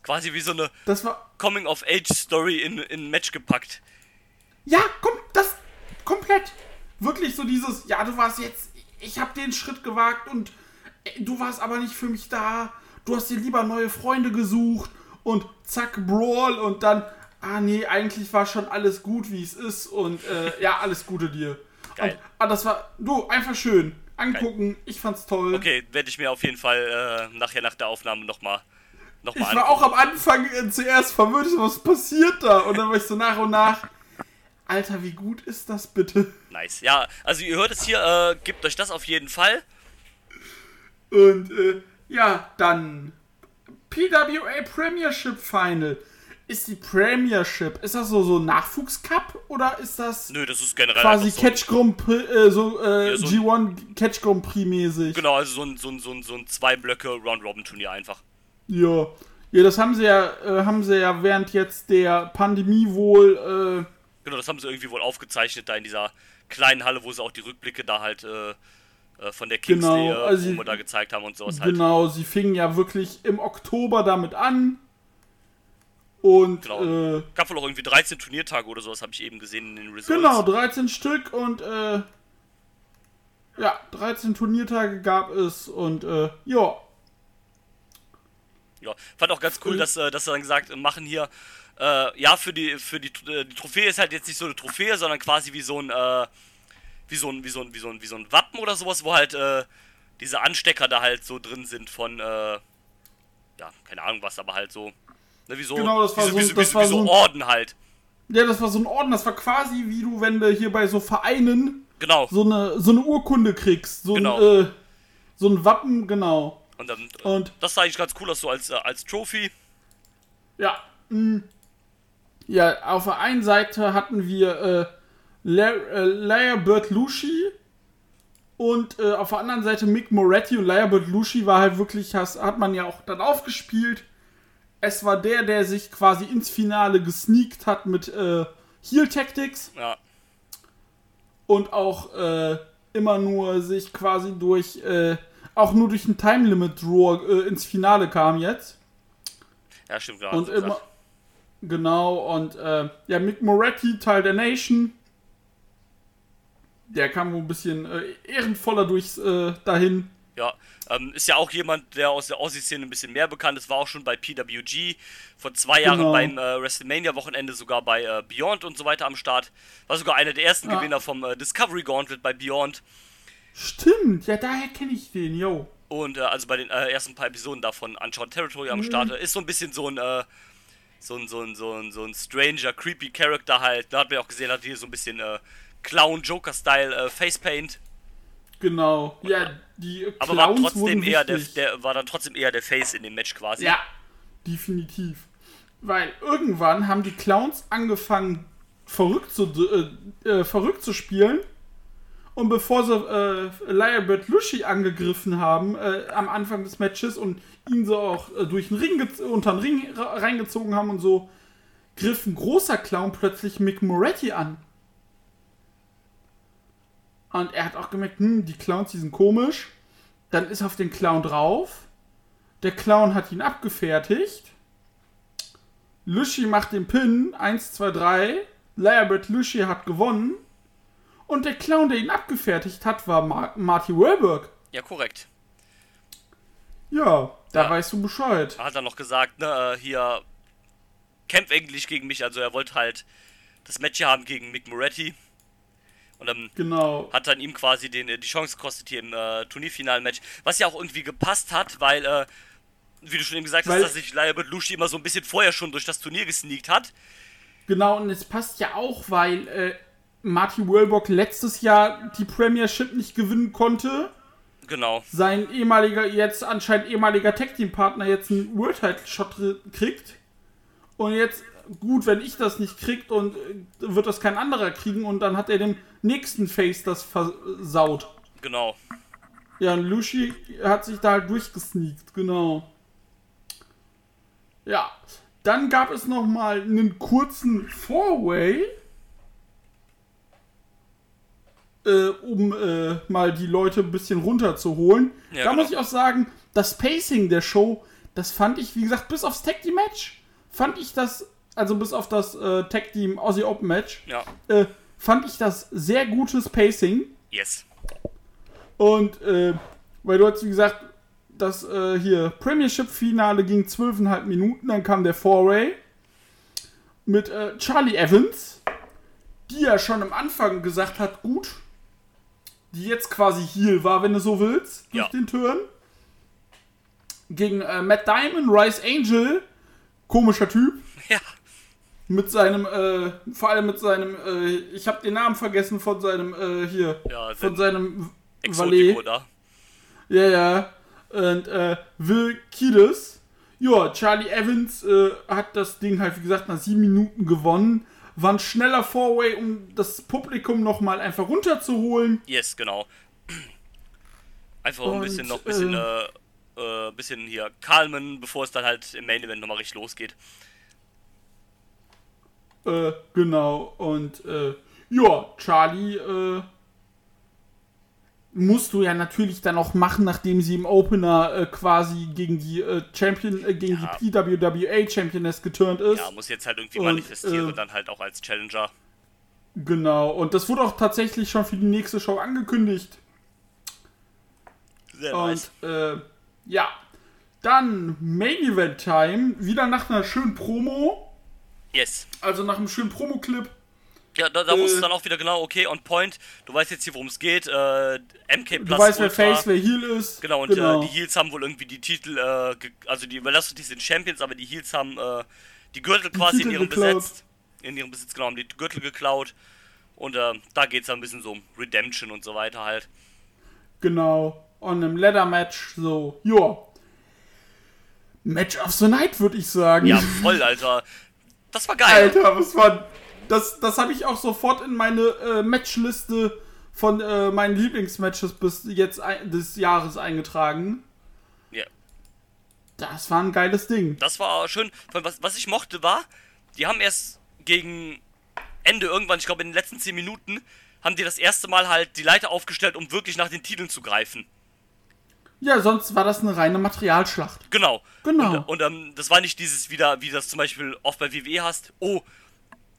Quasi wie so eine Das war Coming-of-Age-Story in, in ein Match gepackt. ja, komm, das komplett wirklich so dieses, ja, du warst jetzt, ich habe den Schritt gewagt und äh, du warst aber nicht für mich da. Du hast dir lieber neue Freunde gesucht und zack Brawl und dann ah nee, eigentlich war schon alles gut, wie es ist und äh, <laughs> ja, alles Gute dir. Geil. Und, ah, das war du einfach schön angucken. Ich fand's toll. Okay, werde ich mir auf jeden Fall äh, nachher nach der Aufnahme nochmal noch Ich mal war auch am Anfang äh, zuerst verwirrt, ich was passiert da? Und dann war ich so nach und nach, Alter, wie gut ist das bitte? Nice. Ja, also ihr hört es hier, äh, gebt euch das auf jeden Fall. Und äh, ja, dann PWA Premiership Final. Ist die Premiership, ist das so so ein Nachwuchscup oder ist das Nö, das ist generell quasi so, Catch Grand Prix, äh, so, äh, Ja, so- G1 Catch Grand Prix mäßig? Genau, also so ein, so ein, so ein, so ein zwei Blöcke Round-Robin-Turnier einfach. Ja. Ja, das haben sie ja, äh, haben sie ja während jetzt der Pandemie wohl, äh, Genau, das haben sie irgendwie wohl aufgezeichnet da in dieser kleinen Halle, wo sie auch die Rückblicke da halt äh, äh, von der Kingsley Genau, äh, also Promo sie- da gezeigt haben und sowas halt. Genau, sie fingen ja wirklich im Oktober damit an. Und Genau. äh, Gab wohl auch irgendwie 13 Turniertage oder sowas, habe ich eben gesehen in den Results. genau, 13 Stück und äh, ja, 13 Turniertage gab es und äh, ja, Ja, fand auch ganz cool, dass, äh, dass sie dann gesagt machen hier, äh, ja, für die, für die, äh, die Trophäe ist halt jetzt nicht so eine Trophäe, sondern quasi wie so ein, äh, wie so ein, wie so ein, wie so ein, wie so ein Wappen oder sowas, wo halt äh, diese Anstecker da halt so drin sind von, äh, ja, keine Ahnung was, aber halt so, ne, wie so, Genau, das war wie so- wie wie das war wie so so ein- Orden halt. ja, das war so ein Orden, das war quasi wie du, wenn du hier bei so Vereinen Genau. so eine, so eine Urkunde kriegst, so Genau. ein, äh, so ein Wappen, genau. Und dann, äh, Und- das sah eigentlich ganz cool aus, so als, äh, als Trophy. Ja. mh. Ja, auf der einen Seite hatten wir äh, La äh, Laia Bertolucci und äh, auf der anderen Seite Mick Moretti und Laia Bertolucci war halt wirklich, has, hat man ja auch dann aufgespielt. Es war der, der sich quasi ins Finale gesneakt hat mit äh, Heal Tactics Ja, und auch äh, immer nur sich quasi durch, äh, auch nur durch ein Time Limit Draw äh, ins Finale kam jetzt. ja stimmt, ja. Und immer. Genau, und äh, ja, Mick Moretti, Teil der Nation. Der kam ein bisschen äh, ehrenvoller durchs äh, dahin. Ja, ähm, ist ja auch jemand, der aus der Aussie-Szene ein bisschen mehr bekannt ist, war auch schon bei PWG, vor zwei Jahren Genau. beim äh, WrestleMania-Wochenende sogar bei äh, Beyond und so weiter am Start. War sogar einer der ersten Ja. Gewinner vom äh, Discovery Gauntlet bei Beyond. Stimmt, ja, daher kenne ich den, yo. Und äh, also bei den äh, ersten paar Episoden davon Uncharted Territory Mhm. am Start. Ist so ein bisschen so ein, äh, so ein, so ein, so ein, so ein stranger, creepy Character halt. Da hat man ja auch gesehen, hat hier so ein bisschen äh, Clown-Joker-Style äh, Facepaint. Genau. Ja, die Aber war Clowns trotzdem eher der, der, war dann trotzdem eher der Face in dem Match quasi. Ja, definitiv. Weil irgendwann haben die Clowns angefangen, verrückt zu, äh, äh, verrückt zu spielen. Und bevor sie äh, Lyrebird Lushi angegriffen haben äh, am Anfang des Matches und ihn so auch äh, durch den Ring unter den Ring reingezogen haben und so, griff ein großer Clown plötzlich Mick Moretti an. Und er hat auch gemerkt, hm, die Clowns, die sind komisch. Dann ist er auf den Clown drauf. Der Clown hat ihn abgefertigt. Lushi macht den Pin. 1, 2, 3. Lyrebird Lushi hat gewonnen. Und der Clown, der ihn abgefertigt hat, war Mar Marty Wahlberg. Ja, korrekt. Ja, da Ja. weißt du Bescheid. Er hat dann noch gesagt, ne, äh, hier, kämpf eigentlich gegen mich. Also er wollte halt das Match hier haben gegen Mick Moretti. Und dann Genau. hat dann ihm quasi den, äh, die Chance gekostet hier im äh, Turnierfinal-Match. Was ja auch irgendwie gepasst hat, weil, äh, wie du schon eben gesagt Weil- hast, dass sich Lyrebird Lushi immer so ein bisschen vorher schon durch das Turnier gesneakt hat. Genau, und es passt ja auch, weil äh, Marty Wahlberg letztes Jahr die Premiership nicht gewinnen konnte. Genau. sein ehemaliger, jetzt anscheinend ehemaliger Tag Team Partner jetzt einen World Title Shot kriegt. Und jetzt, gut, wenn ich das nicht kriegt und äh, wird das kein anderer kriegen und dann hat er dem nächsten Face das versaut. Genau. Ja, und Lushi hat sich da halt durchgesneakt, genau. Ja, dann gab es noch mal einen kurzen Four-Way, äh, um äh, mal die Leute ein bisschen runterzuholen. Ja, da genau. muss ich auch sagen, das Pacing der Show, das fand ich, wie gesagt, bis aufs Tag Match, fand ich das, also bis auf das äh, Tag Team Aussie Open Match, Ja. äh, fand ich das sehr gutes Pacing. Yes. Und äh, weil du hast, wie gesagt, das äh, hier Premiership-Finale ging 12,5 Minuten, dann kam der Foray mit äh, Charlie Evans, die ja schon am Anfang gesagt hat, gut, die jetzt quasi Heel war, wenn du so willst, durch Ja. den Turn. Gegen äh, Matt Diamond, Rice Angel, komischer Typ, Ja. Mit seinem, äh, vor allem mit seinem, äh, ich habe den Namen vergessen von seinem, äh, hier, Ja, von sein seinem Exotico da. ja, ja. Und äh, Will Kiedis. Ja, Charlie Evans äh, hat das Ding halt, wie gesagt, nach sieben Minuten gewonnen. War ein schneller Four-Way, um das Publikum nochmal einfach runterzuholen. Yes, genau. <clears throat> Einfach ein Und, bisschen noch, bisschen, äh, äh, äh, bisschen hier kalmen, bevor es dann halt im Main Event nochmal richtig losgeht. Äh, genau. Und äh, ja, Charlie äh, musst du ja natürlich dann auch machen, nachdem sie im Opener äh, quasi gegen die äh, Champion, äh, gegen Ja. die PWWA Championess geturnt ist. Ja, muss jetzt halt irgendwie Und, manifestieren, äh, dann halt auch als Challenger. Genau. Und das wurde auch tatsächlich schon für die nächste Show angekündigt. Sehr Und nice. äh, ja, dann Main Event Time, wieder nach einer schönen Promo, Yes. also nach einem schönen Promo-Clip. Ja, da, da Äh, wusstest du dann auch wieder genau, okay, on point. Du weißt jetzt hier, worum es geht. Äh, MK Plus Du weißt, wer Ultra. Face, wer Heel ist. Genau, und Äh, die Heels haben wohl irgendwie die Titel, äh, also die Velocity sind Champions, aber die Heels haben äh, die Gürtel quasi Titel in ihrem geklaut. Besitz. In ihrem Besitz, genau, haben die Gürtel geklaut. Und äh, da geht es dann ein bisschen so um Redemption und so weiter halt. Genau. Und im Leather-Match so, ja. Match of the Night, würde ich sagen. Ja, <laughs> voll, Alter. Das war geil. Alter, was war. Das, das habe ich auch sofort in meine äh, Matchliste von äh, meinen Lieblingsmatches bis jetzt ein, des Jahres eingetragen. Ja. Das war ein geiles Ding. Das war schön. Was, was ich mochte war, die haben erst gegen Ende irgendwann, ich glaube in den letzten 10 Minuten, haben die das erste Mal halt die Leiter aufgestellt, um wirklich nach den Titeln zu greifen. Ja, sonst war das eine reine Materialschlacht. Genau. Genau. Und, und ähm, das war nicht dieses wieder, wie das zum Beispiel oft bei WWE hast. Oh,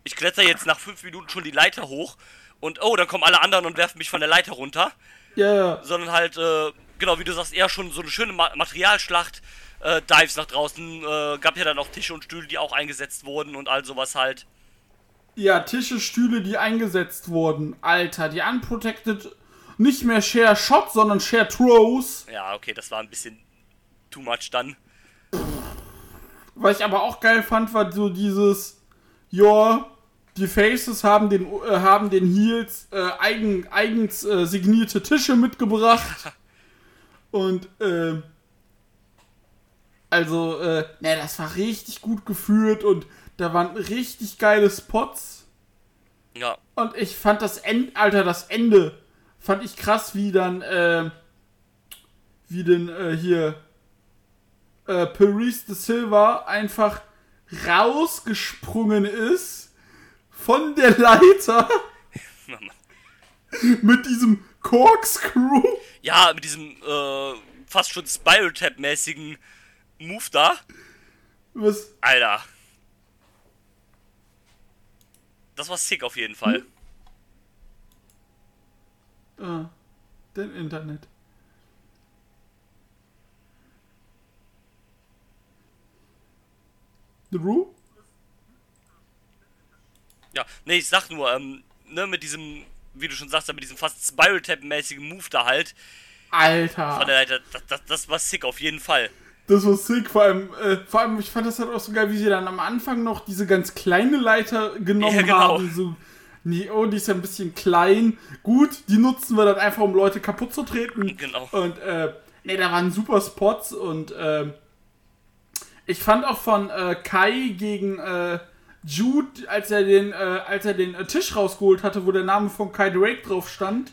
ich kletter jetzt nach 5 Minuten schon die Leiter hoch und oh, dann kommen alle anderen und werfen mich von der Leiter runter. Ja, Sondern halt, äh, genau, wie du sagst, eher schon so eine schöne Ma Materialschlacht. Äh, Dives nach draußen, äh, gab ja dann auch Tische und Stühle, die auch eingesetzt wurden und all sowas halt. ja, Tische, Stühle, die eingesetzt wurden. Alter, die Unprotected, nicht mehr Share Shot, sondern Share Throws. Ja, okay, das war ein bisschen too much dann. Was ich aber auch geil fand, war so dieses, ja, die Faces haben den, äh, haben den Heels äh, eigen, eigens äh, signierte Tische mitgebracht. <laughs> Und, äh, also, äh, ne, das war richtig gut geführt und da waren richtig geile Spots. Ja, Und ich fand das Ende, Alter, das Ende fand ich krass, wie dann, äh, wie denn äh, hier äh, Paris de Silva einfach rausgesprungen ist von der Leiter <laughs> mit diesem Corkscrew. ja mit diesem äh, fast schon Spiral Tap-mäßigen Move da. Was, Alter. Das war sick auf jeden Fall. Ah, denn Internet. Drew? Ja, nee, ich sag nur, ähm, ne, mit diesem, wie du schon sagst, mit diesem fast Spiral Tap-mäßigen Move da halt. Alter. Von der Leiter, das, das, das war sick auf jeden Fall. Das war sick, vor allem, äh, vor allem, ich fand das halt auch so geil, wie sie dann am Anfang noch diese ganz kleine Leiter genommen Ja, genau. haben. So, nee, oh, die ist ja ein bisschen klein. Gut, die nutzen wir dann einfach, um Leute kaputt zu treten. Genau. Und, äh, nee, da waren super Spots und, äh, ich fand auch von äh, Kai gegen äh, Jude, als er den, äh, als er den äh, Tisch rausgeholt hatte, wo der Name von Kai Drake drauf stand,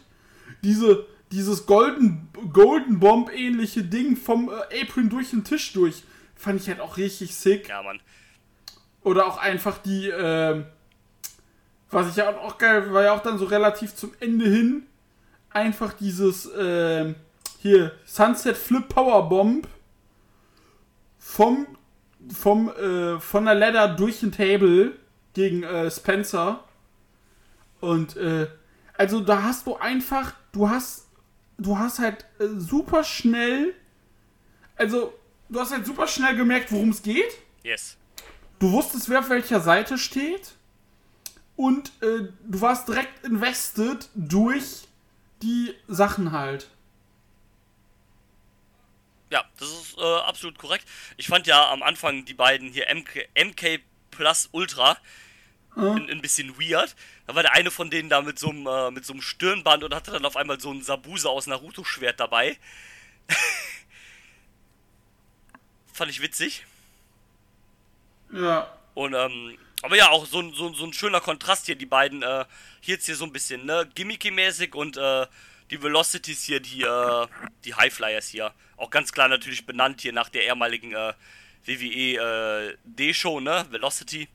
diese, dieses Golden, Golden Bomb ähnliche Ding vom äh, Apron durch den Tisch durch, fand ich halt auch richtig sick. Ja, Mann. Oder auch einfach die, ähm, was ich ja auch geil, war ja auch dann so relativ zum Ende hin, einfach dieses, ähm, hier, Sunset Flip Power Bomb vom, vom, äh, von der Ladder durch den Table gegen äh, Spencer. Und, äh, also da hast du einfach, du hast, du hast halt äh, super schnell, also du hast halt super schnell gemerkt, worum es geht. Yes. Du wusstest, wer auf welcher Seite steht. Und äh, du warst direkt invested durch die Sachen halt. Ja, das ist äh, absolut korrekt. Ich fand ja am Anfang die beiden hier MK, MK Plus Ultra ein, ein bisschen weird. Da war der eine von denen da mit so einem äh, mit so einem Stirnband und hatte dann auf einmal so ein Sabuse aus Naruto-Schwert dabei. <laughs> fand ich witzig. Ja. Und, ähm, aber ja, auch so ein, so, so ein schöner Kontrast hier, die beiden, äh, hier jetzt hier so ein bisschen, ne, gimmicky-mäßig und, äh, die Velocities hier, die, äh, die Highflyers hier. Auch ganz klar natürlich benannt hier nach der ehemaligen, äh, WWE, äh, D-Show, ne, Velocity.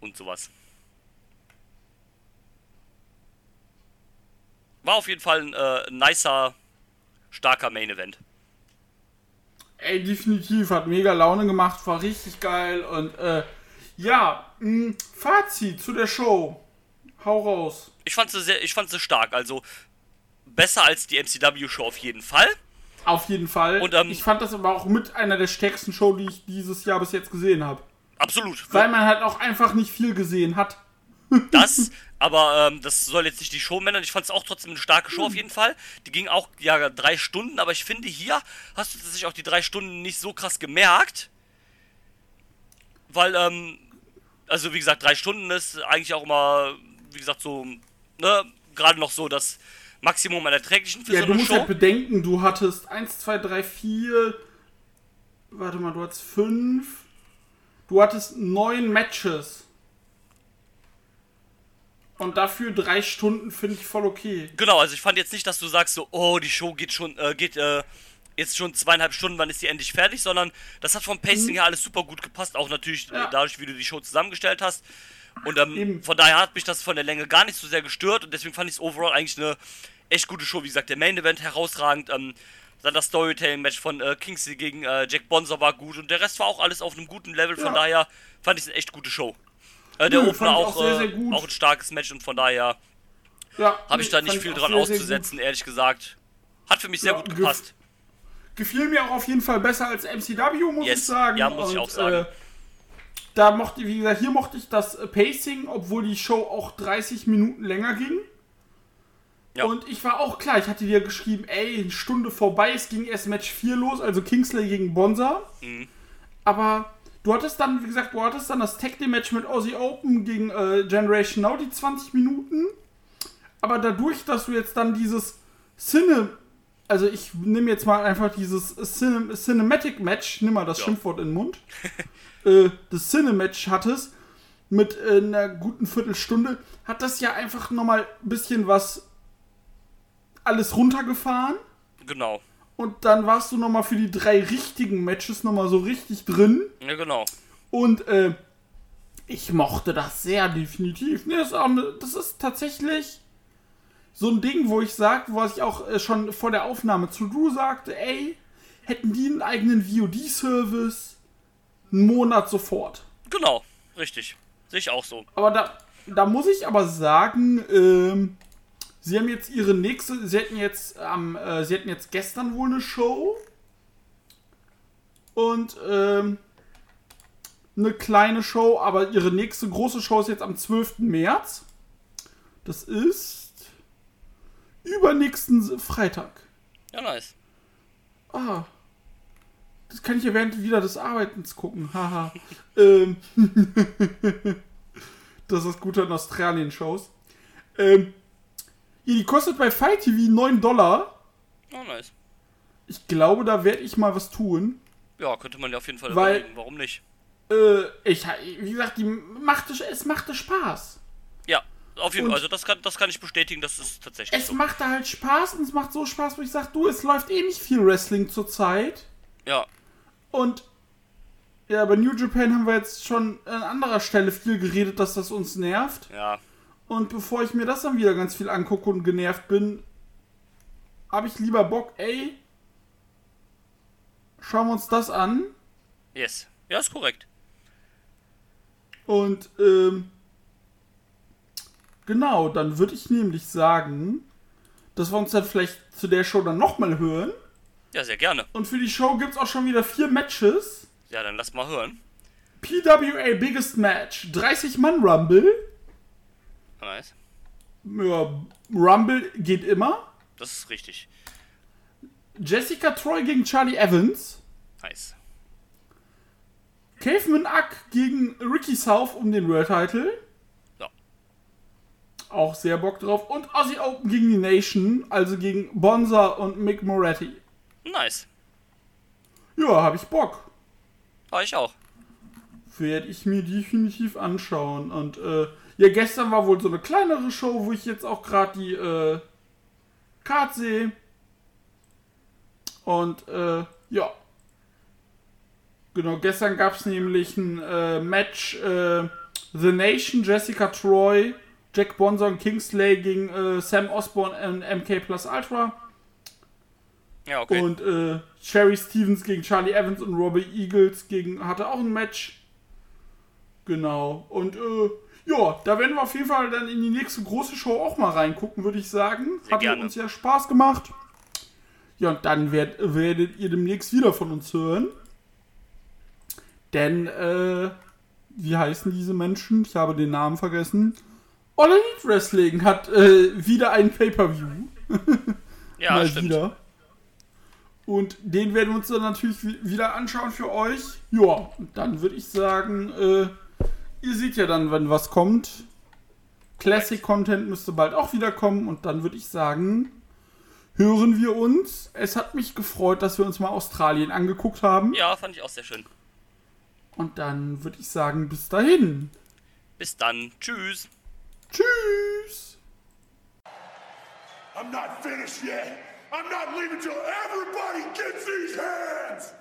Und sowas. War auf jeden Fall ein, äh, nicer, starker Main-Event. Ey, definitiv, hat mega Laune gemacht, war richtig geil und äh, ja, mh, Fazit zu der Show. Hau raus. Ich fand sie sehr, ich fand sie stark. Also besser als die MCW-Show auf jeden Fall. Auf jeden Fall. Und, ähm, ich fand das aber auch mit einer der stärksten Show, die ich dieses Jahr bis jetzt gesehen habe. Absolut. Weil man halt auch einfach nicht viel gesehen hat. Das, aber ähm, das soll jetzt nicht die Show männern. Ich fand es auch trotzdem eine starke Show auf jeden Fall. Die ging auch ja drei Stunden, aber ich finde hier hast du sich auch die drei Stunden nicht so krass gemerkt. Weil, ähm, also wie gesagt, drei Stunden ist eigentlich auch immer, wie gesagt, so, ne, gerade noch so das Maximum an Erträglichen für Ja, so du eine musst Show. halt bedenken, du hattest 1, 2, 3, 4. Warte mal, du hattest 5. Du hattest 9 Matches. Und dafür drei Stunden finde ich voll okay. Genau, also ich fand jetzt nicht, dass du sagst so, oh, die Show geht schon, äh, geht äh, jetzt schon zweieinhalb Stunden, wann ist die endlich fertig, sondern das hat vom Pacing her alles super gut gepasst, auch natürlich Mhm. Ja. dadurch, wie du die Show zusammengestellt hast. Und ähm, von daher hat mich das von der Länge gar nicht so sehr gestört und deswegen fand ich es overall eigentlich eine echt gute Show. Wie gesagt, der Main Event herausragend, ähm, dann das Storytelling-Match von äh, Kingsley gegen äh, Jack Bonser war gut und der Rest war auch alles auf einem guten Level, von Ja. daher fand ich es eine echt gute Show. Äh, der Nö, Opener auch, auch sehr, äh, sehr gut. auch ein starkes Match und von daher Ja, habe ich da nicht viel dran sehr, auszusetzen, ehrlich gesagt. Hat für mich sehr Ja, gut gepasst. Gefiel mir auch auf jeden Fall besser als MCW, muss Yes. ich sagen. Ja, muss ich auch sagen. Äh, da mochte, wie gesagt, hier mochte ich das äh, Pacing, obwohl die Show auch 30 Minuten länger ging. Ja. Und ich war auch klar, ich hatte dir geschrieben, ey, eine Stunde vorbei, es ging erst Match 4 los, also Kingsley gegen Bonza. Mhm. Aber du hattest dann, wie gesagt, du hattest dann das Tag Team Match mit Aussie Open gegen äh, Generation Now, die 20 Minuten. Aber dadurch, dass du jetzt dann dieses Cine, also ich nehme jetzt mal einfach dieses Cine, Cinematic Match, nimm mal das Ja. Schimpfwort in den Mund, <laughs> äh, das Cine-Match hattest, mit äh, einer guten Viertelstunde, hat das ja einfach nochmal ein bisschen was alles runtergefahren. Genau. Und dann warst du nochmal für die drei richtigen Matches nochmal so richtig drin. Ja, genau. Und äh, ich mochte das sehr definitiv. Nee, das, ist auch ne, das ist tatsächlich so ein Ding, wo ich sage, was ich auch äh, schon vor der Aufnahme zu Drew sagte, ey, hätten die einen eigenen VOD-Service, einen Monat sofort. Genau. Richtig. Sehe ich auch so. Aber da, da muss ich aber sagen, ähm, sie haben jetzt ihre nächste, sie hatten jetzt am, äh, sie hatten jetzt gestern wohl eine Show und ähm, eine kleine Show, aber ihre nächste große Show ist jetzt am 12. März. Das ist übernächsten Freitag. Ja, nice. Ah. Das kann ich ja während wieder des Arbeitens gucken. Haha. <laughs> ähm. <laughs> das ist das Gute an Australien-Shows. Ähm. Ja, die kostet bei Fight TV 9 Dollar. Ja, nice. Ich glaube, da werde ich mal was tun. Ja, könnte man ja auf jeden Fall Weil- überlegen. Warum nicht? Äh, ich, wie gesagt, die machte, es machte Spaß. Ja, auf jeden Fall. Also das kann, das kann ich bestätigen, das ist tatsächlich Es so. machte halt Spaß und es macht so Spaß, wo ich sage, du, es läuft eh nicht viel Wrestling zurzeit. Ja, Und ja, bei New Japan haben wir jetzt schon an anderer Stelle viel geredet, dass das uns nervt. ja. Und bevor ich mir das dann wieder ganz viel angucke und genervt bin, habe ich lieber Bock, ey, schauen wir uns das an. Yes. Ja, ist korrekt. Und ähm, genau, dann würde ich nämlich sagen, dass wir uns dann vielleicht zu der Show dann nochmal hören. Ja, sehr gerne. Und für die Show gibt es auch schon wieder vier Matches. Ja, dann lass mal hören. PWA Biggest Match, 30 Mann Rumble. Nice. Ja, Rumble geht immer. Das ist richtig. Jessica Troy gegen Charlie Evans. Nice. Caveman Ack gegen Ricky South um den World Title. Ja. Auch sehr Bock drauf. Und Aussie Open gegen die Nation, also gegen Bonza und Mick Moretti. Nice. Ja, habe ich Bock. War ich auch. Werde ich mir definitiv anschauen. Und äh, ja, gestern war wohl so eine kleinere Show, wo ich jetzt auch gerade die äh, Card sehe. Und äh, ja. Genau, gestern gab es nämlich ein äh, Match äh, The Nation, Jessica Troy, Jack Bonson und Kingsley gegen äh, Sam Osborne und MK Plus Ultra. Ja, okay. Und äh, Sherry Stevens gegen Charlie Evans und Robbie Eagles gegen hatte auch ein Match. Genau. Und äh, ja, da werden wir auf jeden Fall dann in die nächste große Show auch mal reingucken, würde ich sagen. Sehr Hat gerne. uns ja Spaß gemacht. Ja, und dann werd, werdet ihr demnächst wieder von uns hören. Denn, äh, wie heißen diese Menschen? Ich habe den Namen vergessen. All Elite Wrestling hat äh, wieder ein Pay-Per-View <laughs> ja, mal stimmt. wieder. Und den werden wir uns dann natürlich wi- wieder anschauen für euch. Ja, und dann würde ich sagen, äh, ihr seht ja dann, wenn was kommt. Classic Content müsste bald auch wieder kommen und dann würde ich sagen, hören wir uns. Es hat mich gefreut, dass wir uns mal Australien angeguckt haben. Ja, fand ich auch sehr schön. Und dann würde ich sagen, bis dahin. Bis dann. Tschüss. Tschüss. I'm not finished yet. I'm not leaving till everybody gets these hands.